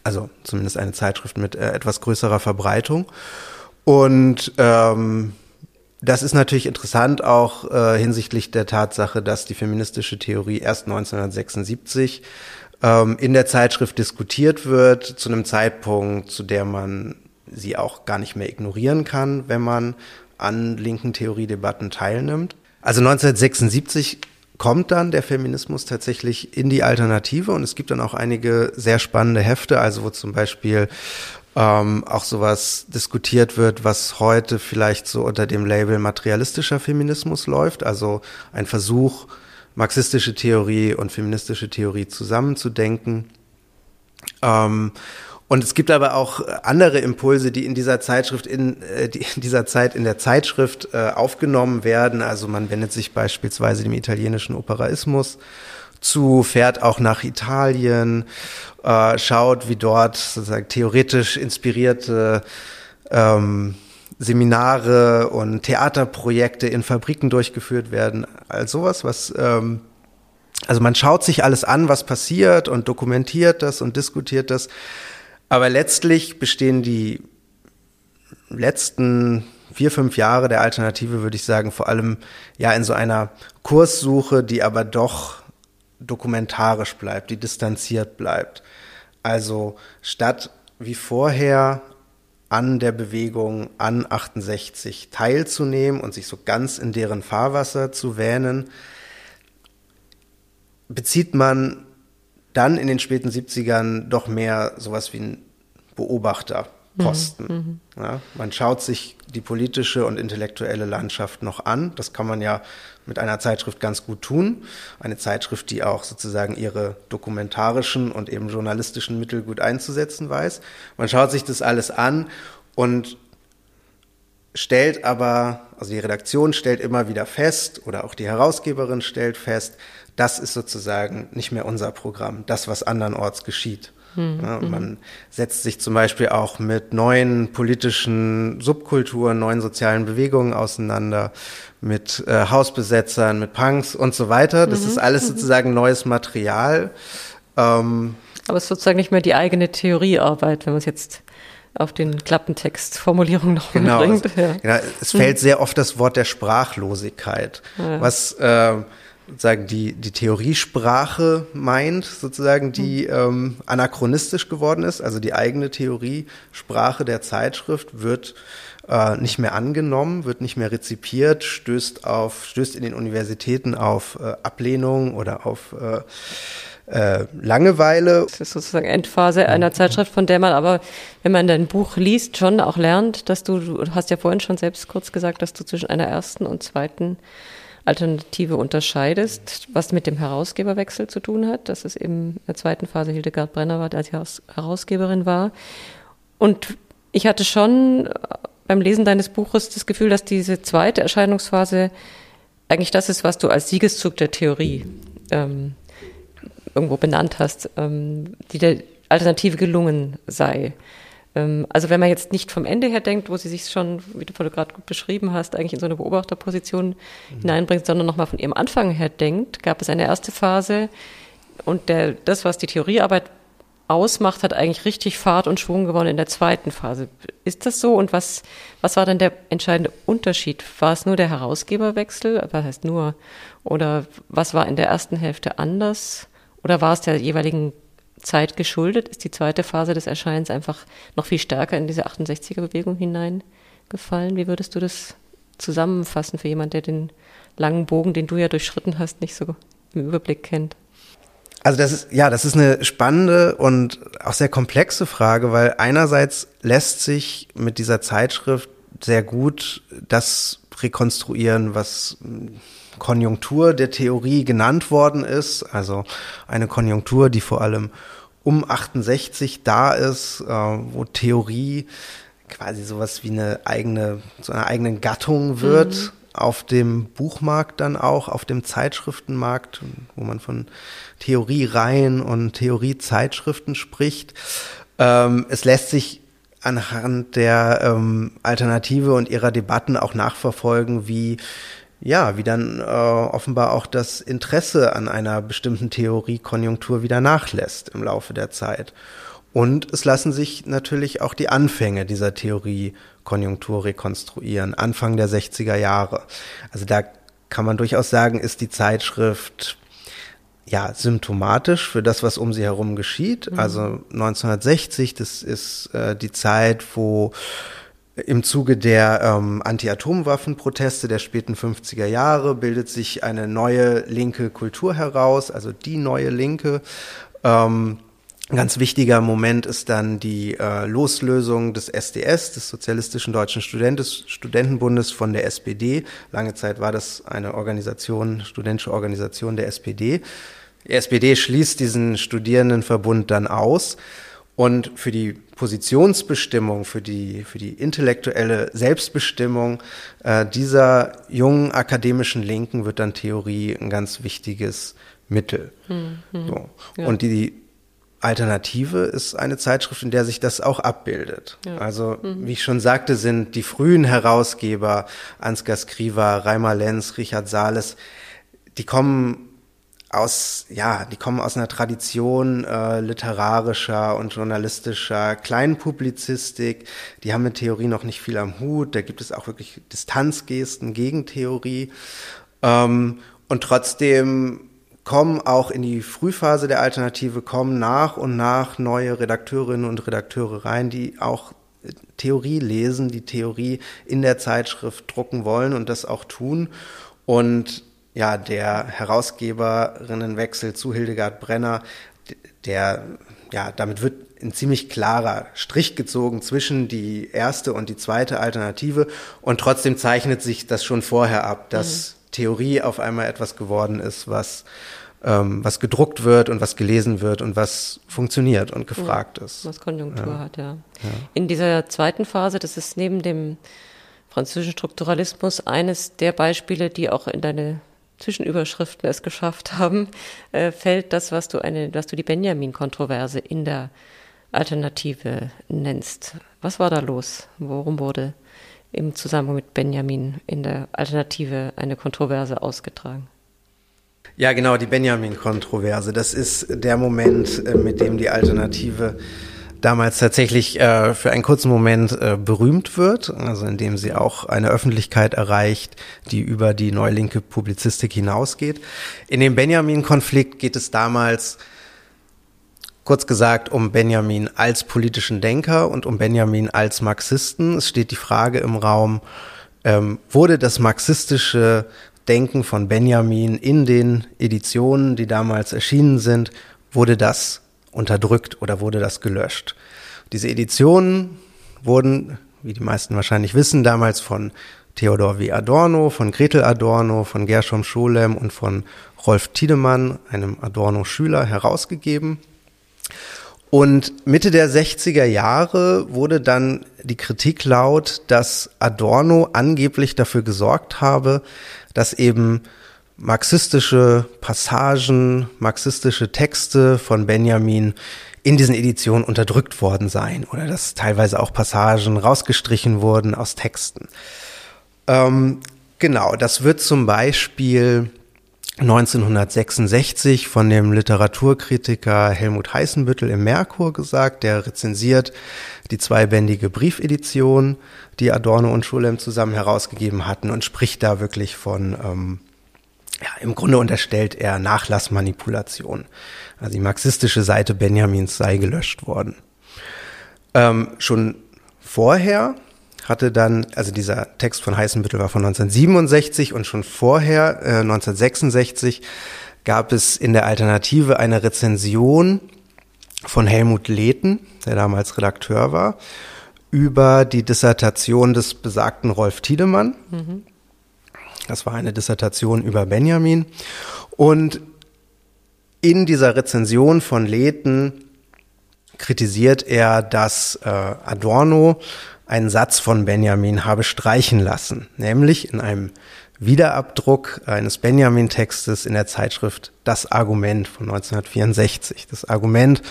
Also zumindest eine Zeitschrift mit äh, etwas größerer Verbreitung. Und ähm, das ist natürlich interessant auch äh, hinsichtlich der Tatsache, dass die feministische Theorie erst 1976 ähm, in der Zeitschrift diskutiert wird, zu einem Zeitpunkt, zu der man sie auch gar nicht mehr ignorieren kann, wenn man an linken Theoriedebatten teilnimmt. Also 1976 kommt dann der Feminismus tatsächlich in die Alternative und es gibt dann auch einige sehr spannende Hefte, also wo zum Beispiel ähm, auch sowas diskutiert wird, was heute vielleicht so unter dem Label materialistischer Feminismus läuft, also ein Versuch, marxistische Theorie und feministische Theorie zusammenzudenken. Ähm, und es gibt aber auch andere Impulse, die in dieser Zeitschrift, in, äh, die in dieser Zeit in der Zeitschrift äh, aufgenommen werden. Also man wendet sich beispielsweise dem italienischen Operaismus zu, fährt auch nach Italien, äh, schaut, wie dort sozusagen theoretisch inspirierte ähm, Seminare und Theaterprojekte in Fabriken durchgeführt werden. All sowas, was ähm, also man schaut sich alles an, was passiert und dokumentiert das und diskutiert das. Aber letztlich bestehen die letzten vier, fünf Jahre der Alternative, würde ich sagen, vor allem ja in so einer Kurssuche, die aber doch dokumentarisch bleibt, die distanziert bleibt. Also statt wie vorher an der Bewegung an 68 teilzunehmen und sich so ganz in deren Fahrwasser zu wähnen, bezieht man dann in den späten 70ern doch mehr sowas wie ein Beobachterposten. Mhm, mhm. Ja, man schaut sich die politische und intellektuelle Landschaft noch an. Das kann man ja mit einer Zeitschrift ganz gut tun. Eine Zeitschrift, die auch sozusagen ihre dokumentarischen und eben journalistischen Mittel gut einzusetzen weiß. Man schaut sich das alles an und stellt aber, also die Redaktion stellt immer wieder fest oder auch die Herausgeberin stellt fest, das ist sozusagen nicht mehr unser Programm, das, was andernorts geschieht. Mhm. Ja, man setzt sich zum Beispiel auch mit neuen politischen Subkulturen, neuen sozialen Bewegungen auseinander, mit äh, Hausbesetzern, mit Punks und so weiter. Das mhm. ist alles mhm. sozusagen neues Material. Ähm, Aber es ist sozusagen nicht mehr die eigene Theoriearbeit, wenn man es jetzt auf den Klappentext-Formulierungen noch genau, bringt. Es, ja. genau, es fällt mhm. sehr oft das Wort der Sprachlosigkeit, ja. was äh, sozusagen die, die Theoriesprache meint, sozusagen, die mhm. ähm, anachronistisch geworden ist. Also die eigene Theoriesprache der Zeitschrift wird äh, nicht mehr angenommen, wird nicht mehr rezipiert, stößt auf, stößt in den Universitäten auf äh, Ablehnung oder auf äh, äh, Langeweile. Das ist sozusagen Endphase einer Zeitschrift, von der man aber, wenn man dein Buch liest, schon auch lernt, dass du, du hast ja vorhin schon selbst kurz gesagt, dass du zwischen einer ersten und zweiten Alternative unterscheidest, was mit dem Herausgeberwechsel zu tun hat, dass es eben in der zweiten Phase Hildegard Brenner war, der als Herausgeberin war. Und ich hatte schon äh, beim Lesen deines Buches das Gefühl, dass diese zweite Erscheinungsphase eigentlich das ist, was du als Siegeszug der Theorie ähm, irgendwo benannt hast, ähm, die der Alternative gelungen sei. Ähm, also wenn man jetzt nicht vom Ende her denkt, wo sie sich schon, wie du gerade gut beschrieben hast, eigentlich in so eine Beobachterposition mhm. hineinbringt, sondern nochmal von ihrem Anfang her denkt, gab es eine erste Phase und der, das, was die Theoriearbeit ausmacht, hat eigentlich richtig Fahrt und Schwung gewonnen in der zweiten Phase. Ist das so? Und was, was war denn der entscheidende Unterschied? War es nur der Herausgeberwechsel? Was heißt nur? Oder was war in der ersten Hälfte anders? Oder war es der jeweiligen Zeit geschuldet, ist die zweite Phase des Erscheinens einfach noch viel stärker in diese 68er-Bewegung hineingefallen. Wie würdest du das zusammenfassen für jemanden, der den langen Bogen, den du ja durchschritten hast, nicht so im Überblick kennt? Also das ist, ja, das ist eine spannende und auch sehr komplexe Frage, weil einerseits lässt sich mit dieser Zeitschrift sehr gut das rekonstruieren, was Konjunktur der Theorie genannt worden ist. Also eine Konjunktur, die vor allem um 68 da ist, äh, wo Theorie quasi sowas wie eine eigene, zu einer eigenen Gattung wird. Mhm. Auf dem Buchmarkt dann auch, auf dem Zeitschriftenmarkt, wo man von Theoriereihen und Theoriezeitschriften spricht. Ähm, es lässt sich anhand der ähm, Alternative und ihrer Debatten auch nachverfolgen, wie ja, wie dann äh, offenbar auch das Interesse an einer bestimmten Theoriekonjunktur wieder nachlässt im Laufe der Zeit. Und es lassen sich natürlich auch die Anfänge dieser Theorie Konjunktur rekonstruieren, Anfang der 60er Jahre. Also da kann man durchaus sagen, ist die Zeitschrift ja symptomatisch für das, was um sie herum geschieht. Mhm. Also 1960, das ist äh, die Zeit, wo im Zuge der ähm, Anti-Atomwaffen-Proteste der späten 50er Jahre bildet sich eine neue linke Kultur heraus, also die neue Linke. Ähm, ein ganz wichtiger Moment ist dann die äh, Loslösung des SDS, des Sozialistischen Deutschen Studentes, Studentenbundes von der SPD. Lange Zeit war das eine Organisation, studentische Organisation der SPD. Die SPD schließt diesen Studierendenverbund dann aus. Und für die Positionsbestimmung, für die, für die intellektuelle Selbstbestimmung äh, dieser jungen akademischen Linken wird dann Theorie ein ganz wichtiges Mittel. Mhm. So. Ja. Und die Alternative ist eine Zeitschrift, in der sich das auch abbildet. Ja. Also, mhm. wie ich schon sagte, sind die frühen Herausgeber Ansgar Skriva, Reimer Lenz, Richard Sales, die kommen aus, ja, die kommen aus einer Tradition äh, literarischer und journalistischer Kleinpublizistik. Die haben mit Theorie noch nicht viel am Hut. Da gibt es auch wirklich Distanzgesten gegen Theorie. Ähm, und trotzdem kommen auch in die Frühphase der Alternative, kommen nach und nach neue Redakteurinnen und Redakteure rein, die auch Theorie lesen, die Theorie in der Zeitschrift drucken wollen und das auch tun. Und ja, der Herausgeberinnenwechsel zu Hildegard Brenner, der, ja, damit wird ein ziemlich klarer Strich gezogen zwischen die erste und die zweite Alternative und trotzdem zeichnet sich das schon vorher ab, dass mhm. Theorie auf einmal etwas geworden ist, was ähm, was gedruckt wird und was gelesen wird und was funktioniert und gefragt ja, ist. Was Konjunktur ja. hat, ja. ja. In dieser zweiten Phase, das ist neben dem französischen Strukturalismus eines der Beispiele, die auch in deine Zwischenüberschriften es geschafft haben, äh, fällt das, was du eine, was du die Benjamin-Kontroverse in der Alternative nennst. Was war da los? Worum wurde im Zusammenhang mit Benjamin in der Alternative eine Kontroverse ausgetragen? Ja, genau, die Benjamin-Kontroverse. Das ist der Moment, äh, mit dem die Alternative damals tatsächlich äh, für einen kurzen Moment äh, berühmt wird, also indem sie auch eine Öffentlichkeit erreicht, die über die neulinke Publizistik hinausgeht. In dem Benjamin-Konflikt geht es damals kurz gesagt um Benjamin als politischen Denker und um Benjamin als Marxisten. Es steht die Frage im Raum, ähm, wurde das marxistische Denken von Benjamin in den Editionen, die damals erschienen sind, wurde das unterdrückt oder wurde das gelöscht. Diese Editionen wurden, wie die meisten wahrscheinlich wissen, damals von Theodor W. Adorno, von Gretel Adorno, von Gershom Scholem und von Rolf Tiedemann, einem Adorno-Schüler, herausgegeben. Und Mitte der 60er Jahre wurde dann die Kritik laut, dass Adorno angeblich dafür gesorgt habe, dass eben marxistische Passagen, marxistische Texte von Benjamin in diesen Editionen unterdrückt worden seien oder dass teilweise auch Passagen rausgestrichen wurden aus Texten. Ähm, genau, das wird zum Beispiel 1966 von dem Literaturkritiker Helmut Heißenbüttel im Merkur gesagt, der rezensiert die zweibändige Briefedition, die Adorno und Schulem zusammen herausgegeben hatten und spricht da wirklich von ähm, ja, im Grunde unterstellt er Nachlassmanipulation. Also die marxistische Seite Benjamins sei gelöscht worden. Ähm, schon vorher hatte dann, also dieser Text von Heißenbüttel war von 1967 und schon vorher, äh, 1966, gab es in der Alternative eine Rezension von Helmut Lehten, der damals Redakteur war, über die Dissertation des besagten Rolf Tiedemann. Mhm. Das war eine Dissertation über Benjamin. Und in dieser Rezension von Lehten kritisiert er, dass äh, Adorno einen Satz von Benjamin habe streichen lassen, nämlich in einem Wiederabdruck eines Benjamin-Textes in der Zeitschrift Das Argument von 1964. Das Argument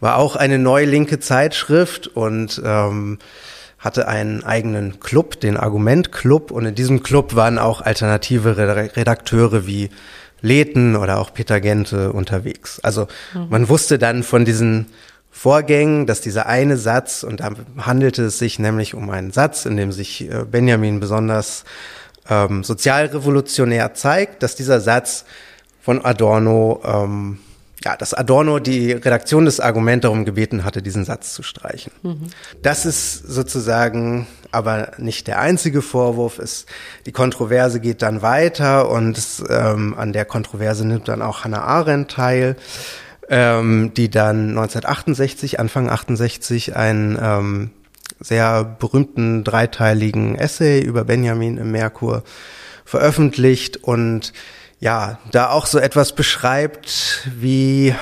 war auch eine neulinke Zeitschrift und ähm, hatte einen eigenen Club, den Argument Club, und in diesem Club waren auch alternative Redakteure wie Leten oder auch Peter Gente unterwegs. Also mhm. man wusste dann von diesen Vorgängen, dass dieser eine Satz, und da handelte es sich nämlich um einen Satz, in dem sich äh, Benjamin besonders ähm, sozialrevolutionär zeigt, dass dieser Satz von Adorno, ähm, ja, dass Adorno die Redaktion des Argument darum gebeten hatte, diesen Satz zu streichen. Mhm. Das ist sozusagen aber nicht der einzige Vorwurf. Es, die Kontroverse geht dann weiter und es, ähm, an der Kontroverse nimmt dann auch Hannah Arendt teil ähm, die dann 1968, Anfang 68, einen ähm, sehr berühmten dreiteiligen Essay über Benjamin im Merkur veröffentlicht und ja, da auch so etwas beschreibt wie,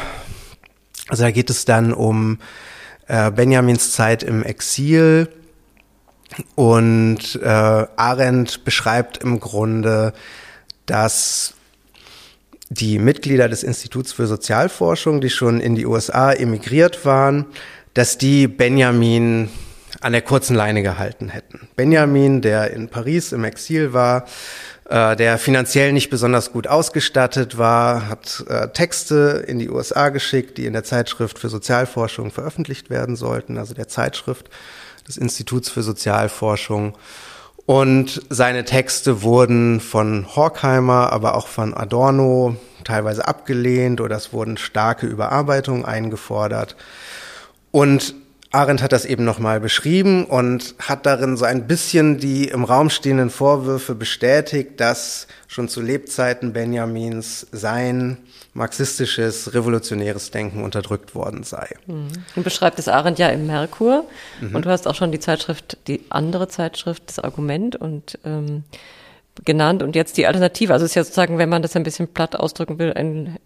also da geht es dann um äh, Benjamins Zeit im Exil und äh, Arendt beschreibt im Grunde, dass die Mitglieder des Instituts für Sozialforschung, die schon in die USA emigriert waren, dass die Benjamin an der kurzen Leine gehalten hätten. Benjamin, der in Paris im Exil war, äh, der finanziell nicht besonders gut ausgestattet war, hat äh, Texte in die USA geschickt, die in der Zeitschrift für Sozialforschung veröffentlicht werden sollten, also der Zeitschrift des Instituts für Sozialforschung. Und seine Texte wurden von Horkheimer, aber auch von Adorno teilweise abgelehnt oder es wurden starke Überarbeitungen eingefordert. Und Arendt hat das eben nochmal beschrieben und hat darin so ein bisschen die im Raum stehenden Vorwürfe bestätigt, dass schon zu Lebzeiten Benjamins sein marxistisches, revolutionäres Denken unterdrückt worden sei. Mhm. Und beschreibt es Arendt ja im Merkur. Mhm. Und du hast auch schon die Zeitschrift, die andere Zeitschrift, das Argument und ähm, genannt und jetzt die Alternative. Also es ist ja sozusagen, wenn man das ein bisschen platt ausdrücken will, ein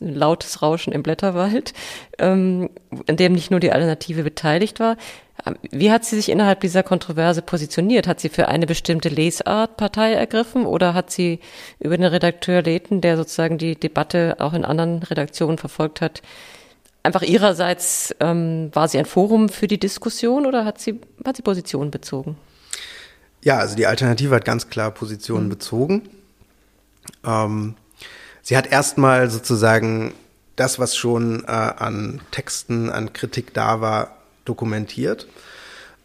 ein lautes Rauschen im Blätterwald, ähm, in dem nicht nur die Alternative beteiligt war. Wie hat sie sich innerhalb dieser Kontroverse positioniert? Hat sie für eine bestimmte Lesart Partei ergriffen oder hat sie über den Redakteur Leten, der sozusagen die Debatte auch in anderen Redaktionen verfolgt hat, einfach ihrerseits ähm, war sie ein Forum für die Diskussion oder hat sie, hat sie Positionen bezogen? Ja, also die Alternative hat ganz klar Positionen mhm. bezogen. Ähm, sie hat erstmal sozusagen das, was schon äh, an Texten, an Kritik da war, dokumentiert.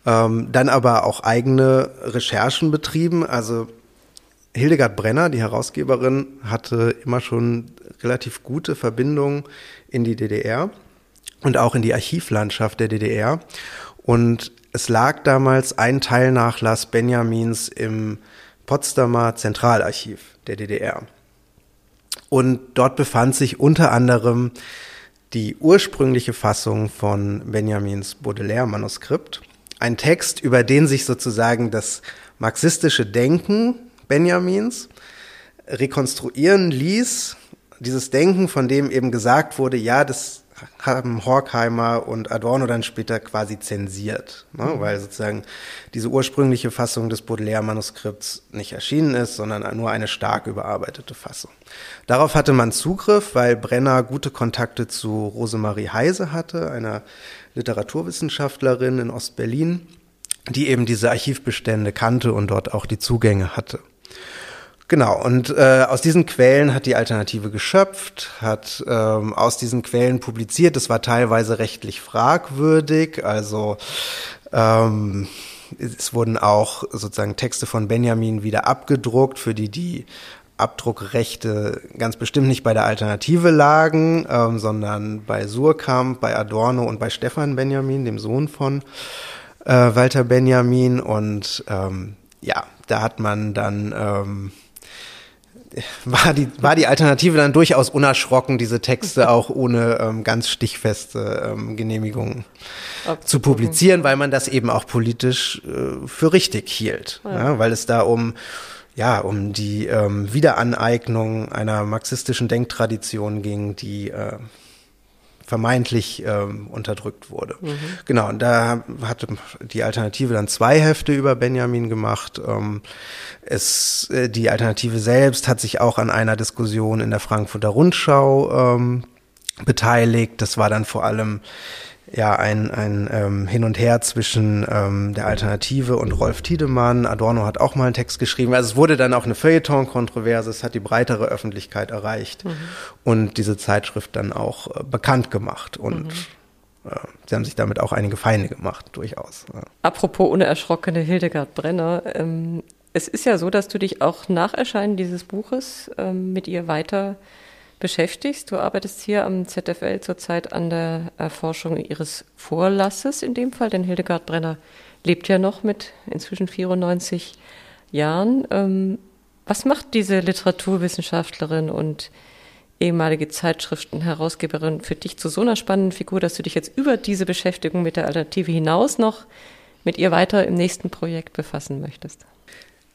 Ähm, dann aber auch eigene Recherchen betrieben. Also Hildegard Brenner, die Herausgeberin, hatte immer schon relativ gute Verbindungen in die DDR und auch in die Archivlandschaft der DDR. Und es lag damals ein Teilnachlass Benjamins im Potsdamer Zentralarchiv der DDR. Und dort befand sich unter anderem die ursprüngliche Fassung von Benjamins Baudelaire-Manuskript. Ein Text, über den sich sozusagen das marxistische Denken Benjamins rekonstruieren ließ. Dieses Denken, von dem eben gesagt wurde, ja, das haben Horkheimer und Adorno dann später quasi zensiert, ne? Mhm. weil sozusagen diese ursprüngliche Fassung des Baudelaire-Manuskripts nicht erschienen ist, sondern nur eine stark überarbeitete Fassung. Darauf hatte man Zugriff, weil Brenner gute Kontakte zu Rosemarie Heise hatte, einer Literaturwissenschaftlerin in Ostberlin, die eben diese Archivbestände kannte und dort auch die Zugänge hatte. Genau, und äh, aus diesen Quellen hat die Alternative geschöpft, hat ähm, aus diesen Quellen publiziert. Das war teilweise rechtlich fragwürdig, also ähm, es wurden auch sozusagen Texte von Benjamin wieder abgedruckt, für die die Abdruckrechte ganz bestimmt nicht bei der Alternative lagen, ähm, sondern bei Surkamp, bei Adorno und bei Stefan Benjamin, dem Sohn von äh, Walter Benjamin. Und ähm, ja, da hat man dann ähm, war die, war die Alternative dann durchaus unerschrocken, diese Texte auch ohne ähm, ganz stichfeste ähm, Genehmigungen zu publizieren, weil man das eben auch politisch äh, für richtig hielt. Ja. Ja, weil es da um ja, um die ähm, Wiederaneignung einer marxistischen Denktradition ging, die äh, vermeintlich ähm, unterdrückt wurde. Mhm. Genau, und da hatte die Alternative dann zwei Hefte über Benjamin gemacht. Ähm, es, äh, die Alternative selbst hat sich auch an einer Diskussion in der Frankfurter Rundschau ähm, beteiligt. Das war dann vor allem ja ein, ein ähm, Hin und Her zwischen ähm, der Alternative und Rolf Tiedemann. Adorno hat auch mal einen Text geschrieben. Also es wurde dann auch eine Feuilleton-Kontroverse, es hat die breitere Öffentlichkeit erreicht mhm. und diese Zeitschrift dann auch äh, bekannt gemacht. Und mhm. äh, sie haben sich damit auch einige Feinde gemacht, durchaus. Apropos unerschrockene Hildegard Brenner, ähm, es ist ja so, dass du dich auch nach Erscheinen dieses Buches ähm, mit ihr weiter beschäftigst. Du arbeitest hier am ZFL zurzeit an der Erforschung ihres Vorlasses in dem Fall, denn Hildegard Brenner lebt ja noch mit inzwischen 94 Jahren. Ähm, was macht diese Literaturwissenschaftlerin und ehemalige Zeitschriftenherausgeberin für dich zu so einer spannenden Figur, dass du dich jetzt über diese Beschäftigung mit der Alternative hinaus noch mit ihr weiter im nächsten Projekt befassen möchtest?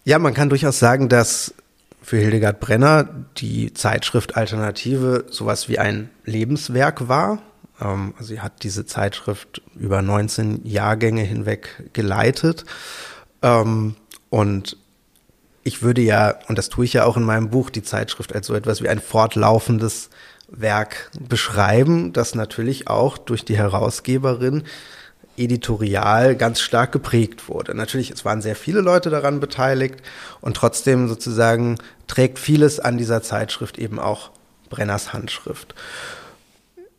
Ja, man kann durchaus sagen, dass für Hildegard Brenner die Zeitschrift Alternative sowas wie ein Lebenswerk war. Ähm, sie hat diese Zeitschrift über 19 Jahrgänge hinweg geleitet. Ähm, und ich würde ja, und das tue ich ja auch in meinem Buch, die Zeitschrift als so etwas wie ein fortlaufendes Werk beschreiben, das natürlich auch durch die Herausgeberin editorial ganz stark geprägt wurde. Natürlich, es waren sehr viele Leute daran beteiligt und trotzdem sozusagen trägt vieles an dieser Zeitschrift eben auch Brenners Handschrift.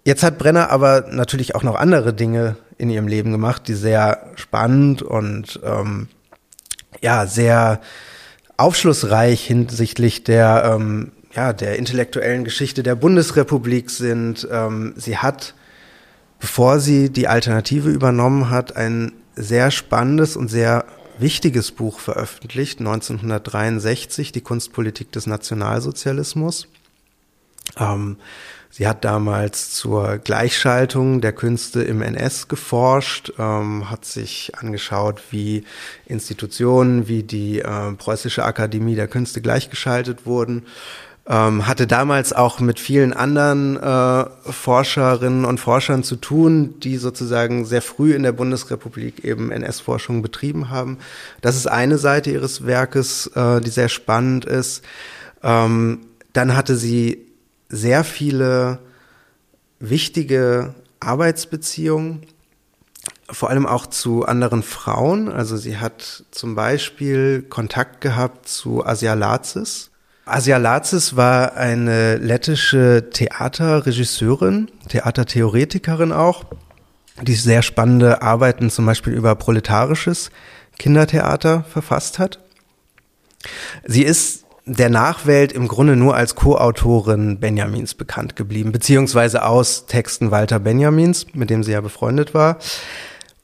Jetzt hat Brenner aber natürlich auch noch andere Dinge in ihrem Leben gemacht, die sehr spannend und ähm, ja sehr aufschlussreich hinsichtlich der ähm, ja der intellektuellen Geschichte der Bundesrepublik sind. Ähm, sie hat, bevor sie die Alternative übernommen hat, ein sehr spannendes und sehr wichtiges Buch veröffentlicht, 1963, die Kunstpolitik des Nationalsozialismus. Ähm, Sie hat damals zur Gleichschaltung der Künste im NS geforscht, ähm, hat sich angeschaut, wie Institutionen wie die äh, Preußische Akademie der Künste gleichgeschaltet wurden. Ähm, hatte damals auch mit vielen anderen äh, Forscherinnen und Forschern zu tun, die sozusagen sehr früh in der Bundesrepublik eben NS-Forschung betrieben haben. Das ist eine Seite ihres Werkes, äh, die sehr spannend ist. Ähm, dann hatte sie sehr viele wichtige Arbeitsbeziehungen, vor allem auch zu anderen Frauen. Also sie hat zum Beispiel Kontakt gehabt zu Asia Lazis. Asia Lazis war eine lettische Theaterregisseurin, Theatertheoretikerin auch, die sehr spannende Arbeiten zum Beispiel über proletarisches Kindertheater verfasst hat. Sie ist der Nachwelt im Grunde nur als Co-Autorin Benjamins bekannt geblieben, beziehungsweise aus Texten Walter Benjamins, mit dem sie ja befreundet war.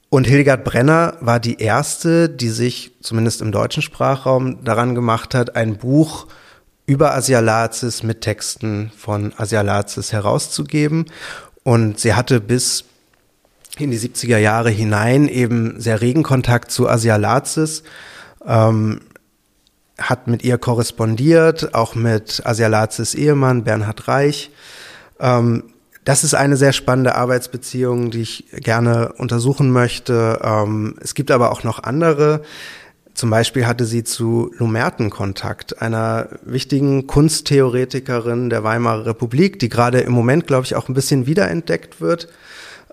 Und Hildegard Brenner war die erste, die sich zumindest im deutschen Sprachraum daran gemacht hat, ein Buch über Asialazis mit Texten von Asialazis herauszugeben. Und sie hatte bis in die 70er Jahre hinein eben sehr regen Kontakt zu Asialazis. Ähm, hat mit ihr korrespondiert, auch mit Asialazis Ehemann Bernhard Reich. Ähm, das ist eine sehr spannende Arbeitsbeziehung, die ich gerne untersuchen möchte. Ähm, es gibt aber auch noch andere. Zum Beispiel hatte sie zu Lumerten Kontakt, einer wichtigen Kunsttheoretikerin der Weimarer Republik, die gerade im Moment, glaube ich, auch ein bisschen wiederentdeckt wird.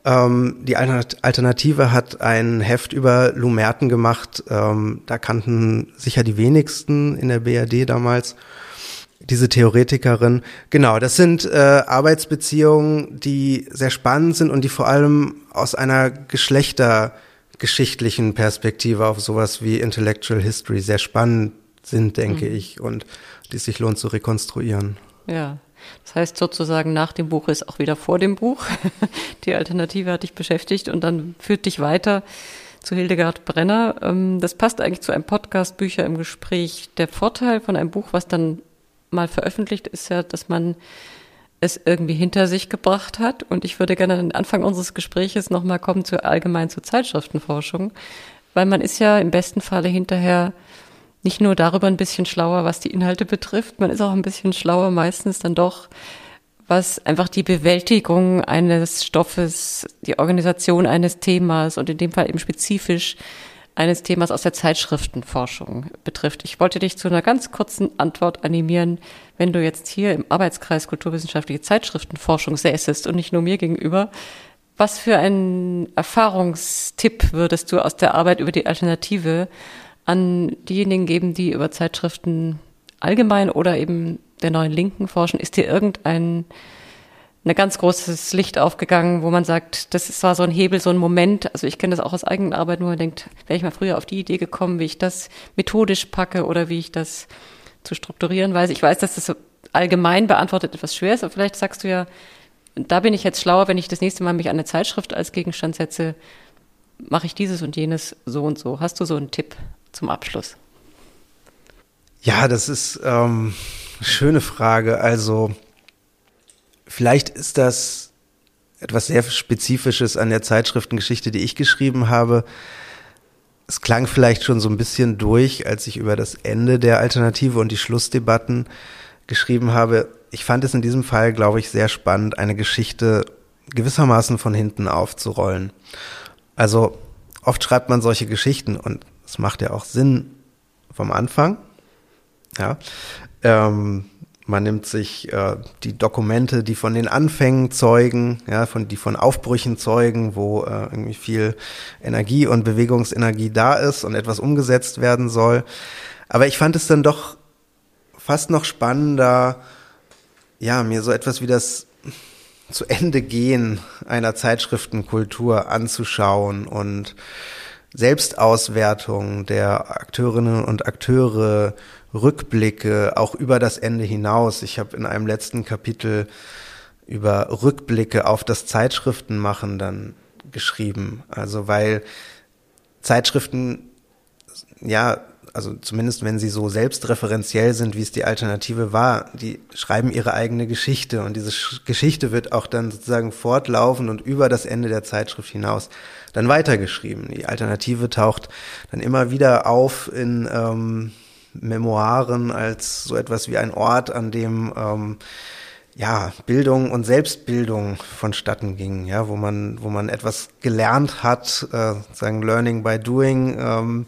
Ähm, die Alternative hat ein Heft über Lumerten gemacht. Ähm, da kannten sicher die wenigsten in der BRD damals diese Theoretikerin. Genau, das sind äh, Arbeitsbeziehungen, die sehr spannend sind und die vor allem aus einer geschlechtergeschichtlichen Perspektive auf sowas wie Intellectual History sehr spannend sind, denke mhm. ich, und die sich lohnt zu rekonstruieren. Ja, das heißt sozusagen, nach dem Buch ist auch wieder vor dem Buch. Die Alternative hat dich beschäftigt und dann führt dich weiter zu Hildegard Brenner. Ähm, das passt eigentlich zu einem Podcast Bücher im Gespräch. Der Vorteil von einem Buch, was dann mal veröffentlicht ist ja, dass man es irgendwie hinter sich gebracht hat. Und ich würde gerne an den Anfang unseres Gespräches nochmal kommen zu allgemein zur Zeitschriftenforschung, weil man ist ja im besten Falle hinterher nicht nur darüber ein bisschen schlauer, was die Inhalte betrifft, man ist auch ein bisschen schlauer meistens dann doch, was einfach die Bewältigung eines Stoffes, die Organisation eines Themas und in dem Fall eben spezifisch eines Themas aus der Zeitschriftenforschung betrifft. Ich wollte dich zu einer ganz kurzen Antwort animieren, wenn du jetzt hier im Arbeitskreis Kulturwissenschaftliche Zeitschriftenforschung säßest und nicht nur mir gegenüber. Was für einen Erfahrungstipp würdest du aus der Arbeit über die Alternative an diejenigen geben, die über Zeitschriften allgemein oder eben der neuen Linken forschen? Ist dir irgendein ein ganz großes Licht aufgegangen, wo man sagt, das war so ein Hebel, so ein Moment. Also ich kenne das auch aus eigener Arbeit, wo man denkt, wäre ich mal früher auf die Idee gekommen, wie ich das methodisch packe oder wie ich das zu strukturieren weiß. Ich weiß, dass das allgemein beantwortet etwas schwer ist, aber vielleicht sagst du ja, da bin ich jetzt schlauer, wenn ich das nächste Mal mich an eine Zeitschrift als Gegenstand setze, mache ich dieses und jenes so und so. Hast du so einen Tipp zum Abschluss? Ja, das ist ähm, schöne Frage. Also Vielleicht ist das etwas sehr Spezifisches an der Zeitschriftengeschichte, die ich geschrieben habe. Es klang vielleicht schon so ein bisschen durch, als ich über das Ende der Alternative und die Schlussdebatten geschrieben habe. Ich fand es in diesem Fall, glaube ich, sehr spannend, eine Geschichte gewissermaßen von hinten aufzurollen. Also oft schreibt man solche Geschichten und es macht ja auch Sinn vom Anfang. Ja. Ähm, man nimmt sich äh, die Dokumente, die von den Anfängen zeugen, ja, von die von Aufbrüchen zeugen, wo äh, irgendwie viel Energie und Bewegungsenergie da ist und etwas umgesetzt werden soll. Aber ich fand es dann doch fast noch spannender, ja, mir so etwas wie das zu Ende gehen einer Zeitschriftenkultur anzuschauen und Selbstauswertung der Akteurinnen und Akteure Rückblicke, auch über das Ende hinaus. Ich habe in einem letzten Kapitel über Rückblicke auf das Zeitschriftenmachen dann geschrieben. Also weil Zeitschriften, ja, also zumindest wenn sie so selbstreferenziell sind, wie es die Alternative war, die schreiben ihre eigene Geschichte und diese Geschichte wird auch dann sozusagen fortlaufen und über das Ende der Zeitschrift hinaus dann weitergeschrieben. Die Alternative taucht dann immer wieder auf in ähm, Memoiren als so etwas wie ein Ort, an dem ähm, ja, Bildung und Selbstbildung vonstatten ging, ja, wo man, wo man etwas gelernt hat, äh, sagen Learning by Doing, ähm,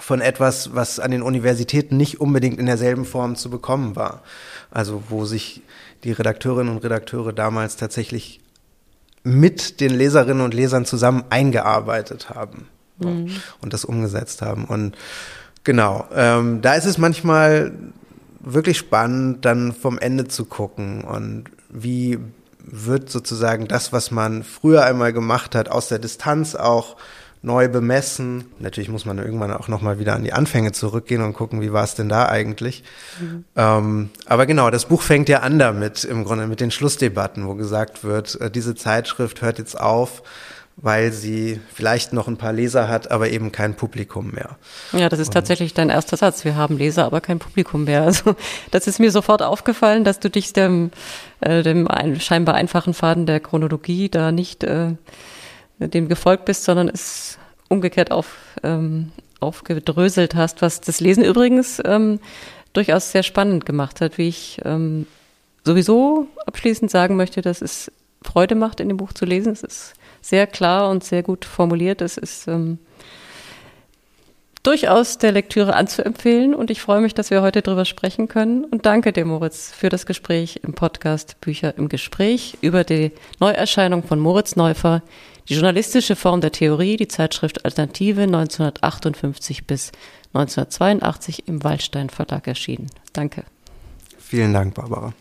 von etwas, was an den Universitäten nicht unbedingt in derselben Form zu bekommen war. Also wo sich die Redakteurinnen und Redakteure damals tatsächlich mit den Leserinnen und Lesern zusammen eingearbeitet haben mhm. und das umgesetzt haben. Und Genau, ähm, da ist es manchmal wirklich spannend, dann vom Ende zu gucken und wie wird sozusagen das, was man früher einmal gemacht hat, aus der Distanz auch neu bemessen. Natürlich muss man irgendwann auch nochmal wieder an die Anfänge zurückgehen und gucken, wie war es denn da eigentlich. Mhm. Ähm, aber genau, das Buch fängt ja an damit, im Grunde mit den Schlussdebatten, wo gesagt wird, äh, diese Zeitschrift hört jetzt auf weil sie vielleicht noch ein paar Leser hat, aber eben kein Publikum mehr. Ja, das ist tatsächlich dein erster Satz. Wir haben Leser, aber kein Publikum mehr. Also das ist mir sofort aufgefallen, dass du dich dem, äh, dem ein, scheinbar einfachen Faden der Chronologie da nicht äh, dem gefolgt bist, sondern es umgekehrt auf, ähm, aufgedröselt hast, was das Lesen übrigens ähm, durchaus sehr spannend gemacht hat, wie ich ähm, sowieso abschließend sagen möchte, dass es Freude macht, in dem Buch zu lesen. Es ist sehr klar und sehr gut formuliert. Es ist ähm, durchaus der Lektüre anzuempfehlen und ich freue mich, dass wir heute darüber sprechen können. Und danke dir, Moritz, für das Gespräch im Podcast Bücher im Gespräch über die Neuerscheinung von Moritz Neufer, die journalistische Form der Theorie, die Zeitschrift Alternative 1958 bis 1982 im Waldstein Verlag erschienen. Danke. Vielen Dank, Barbara.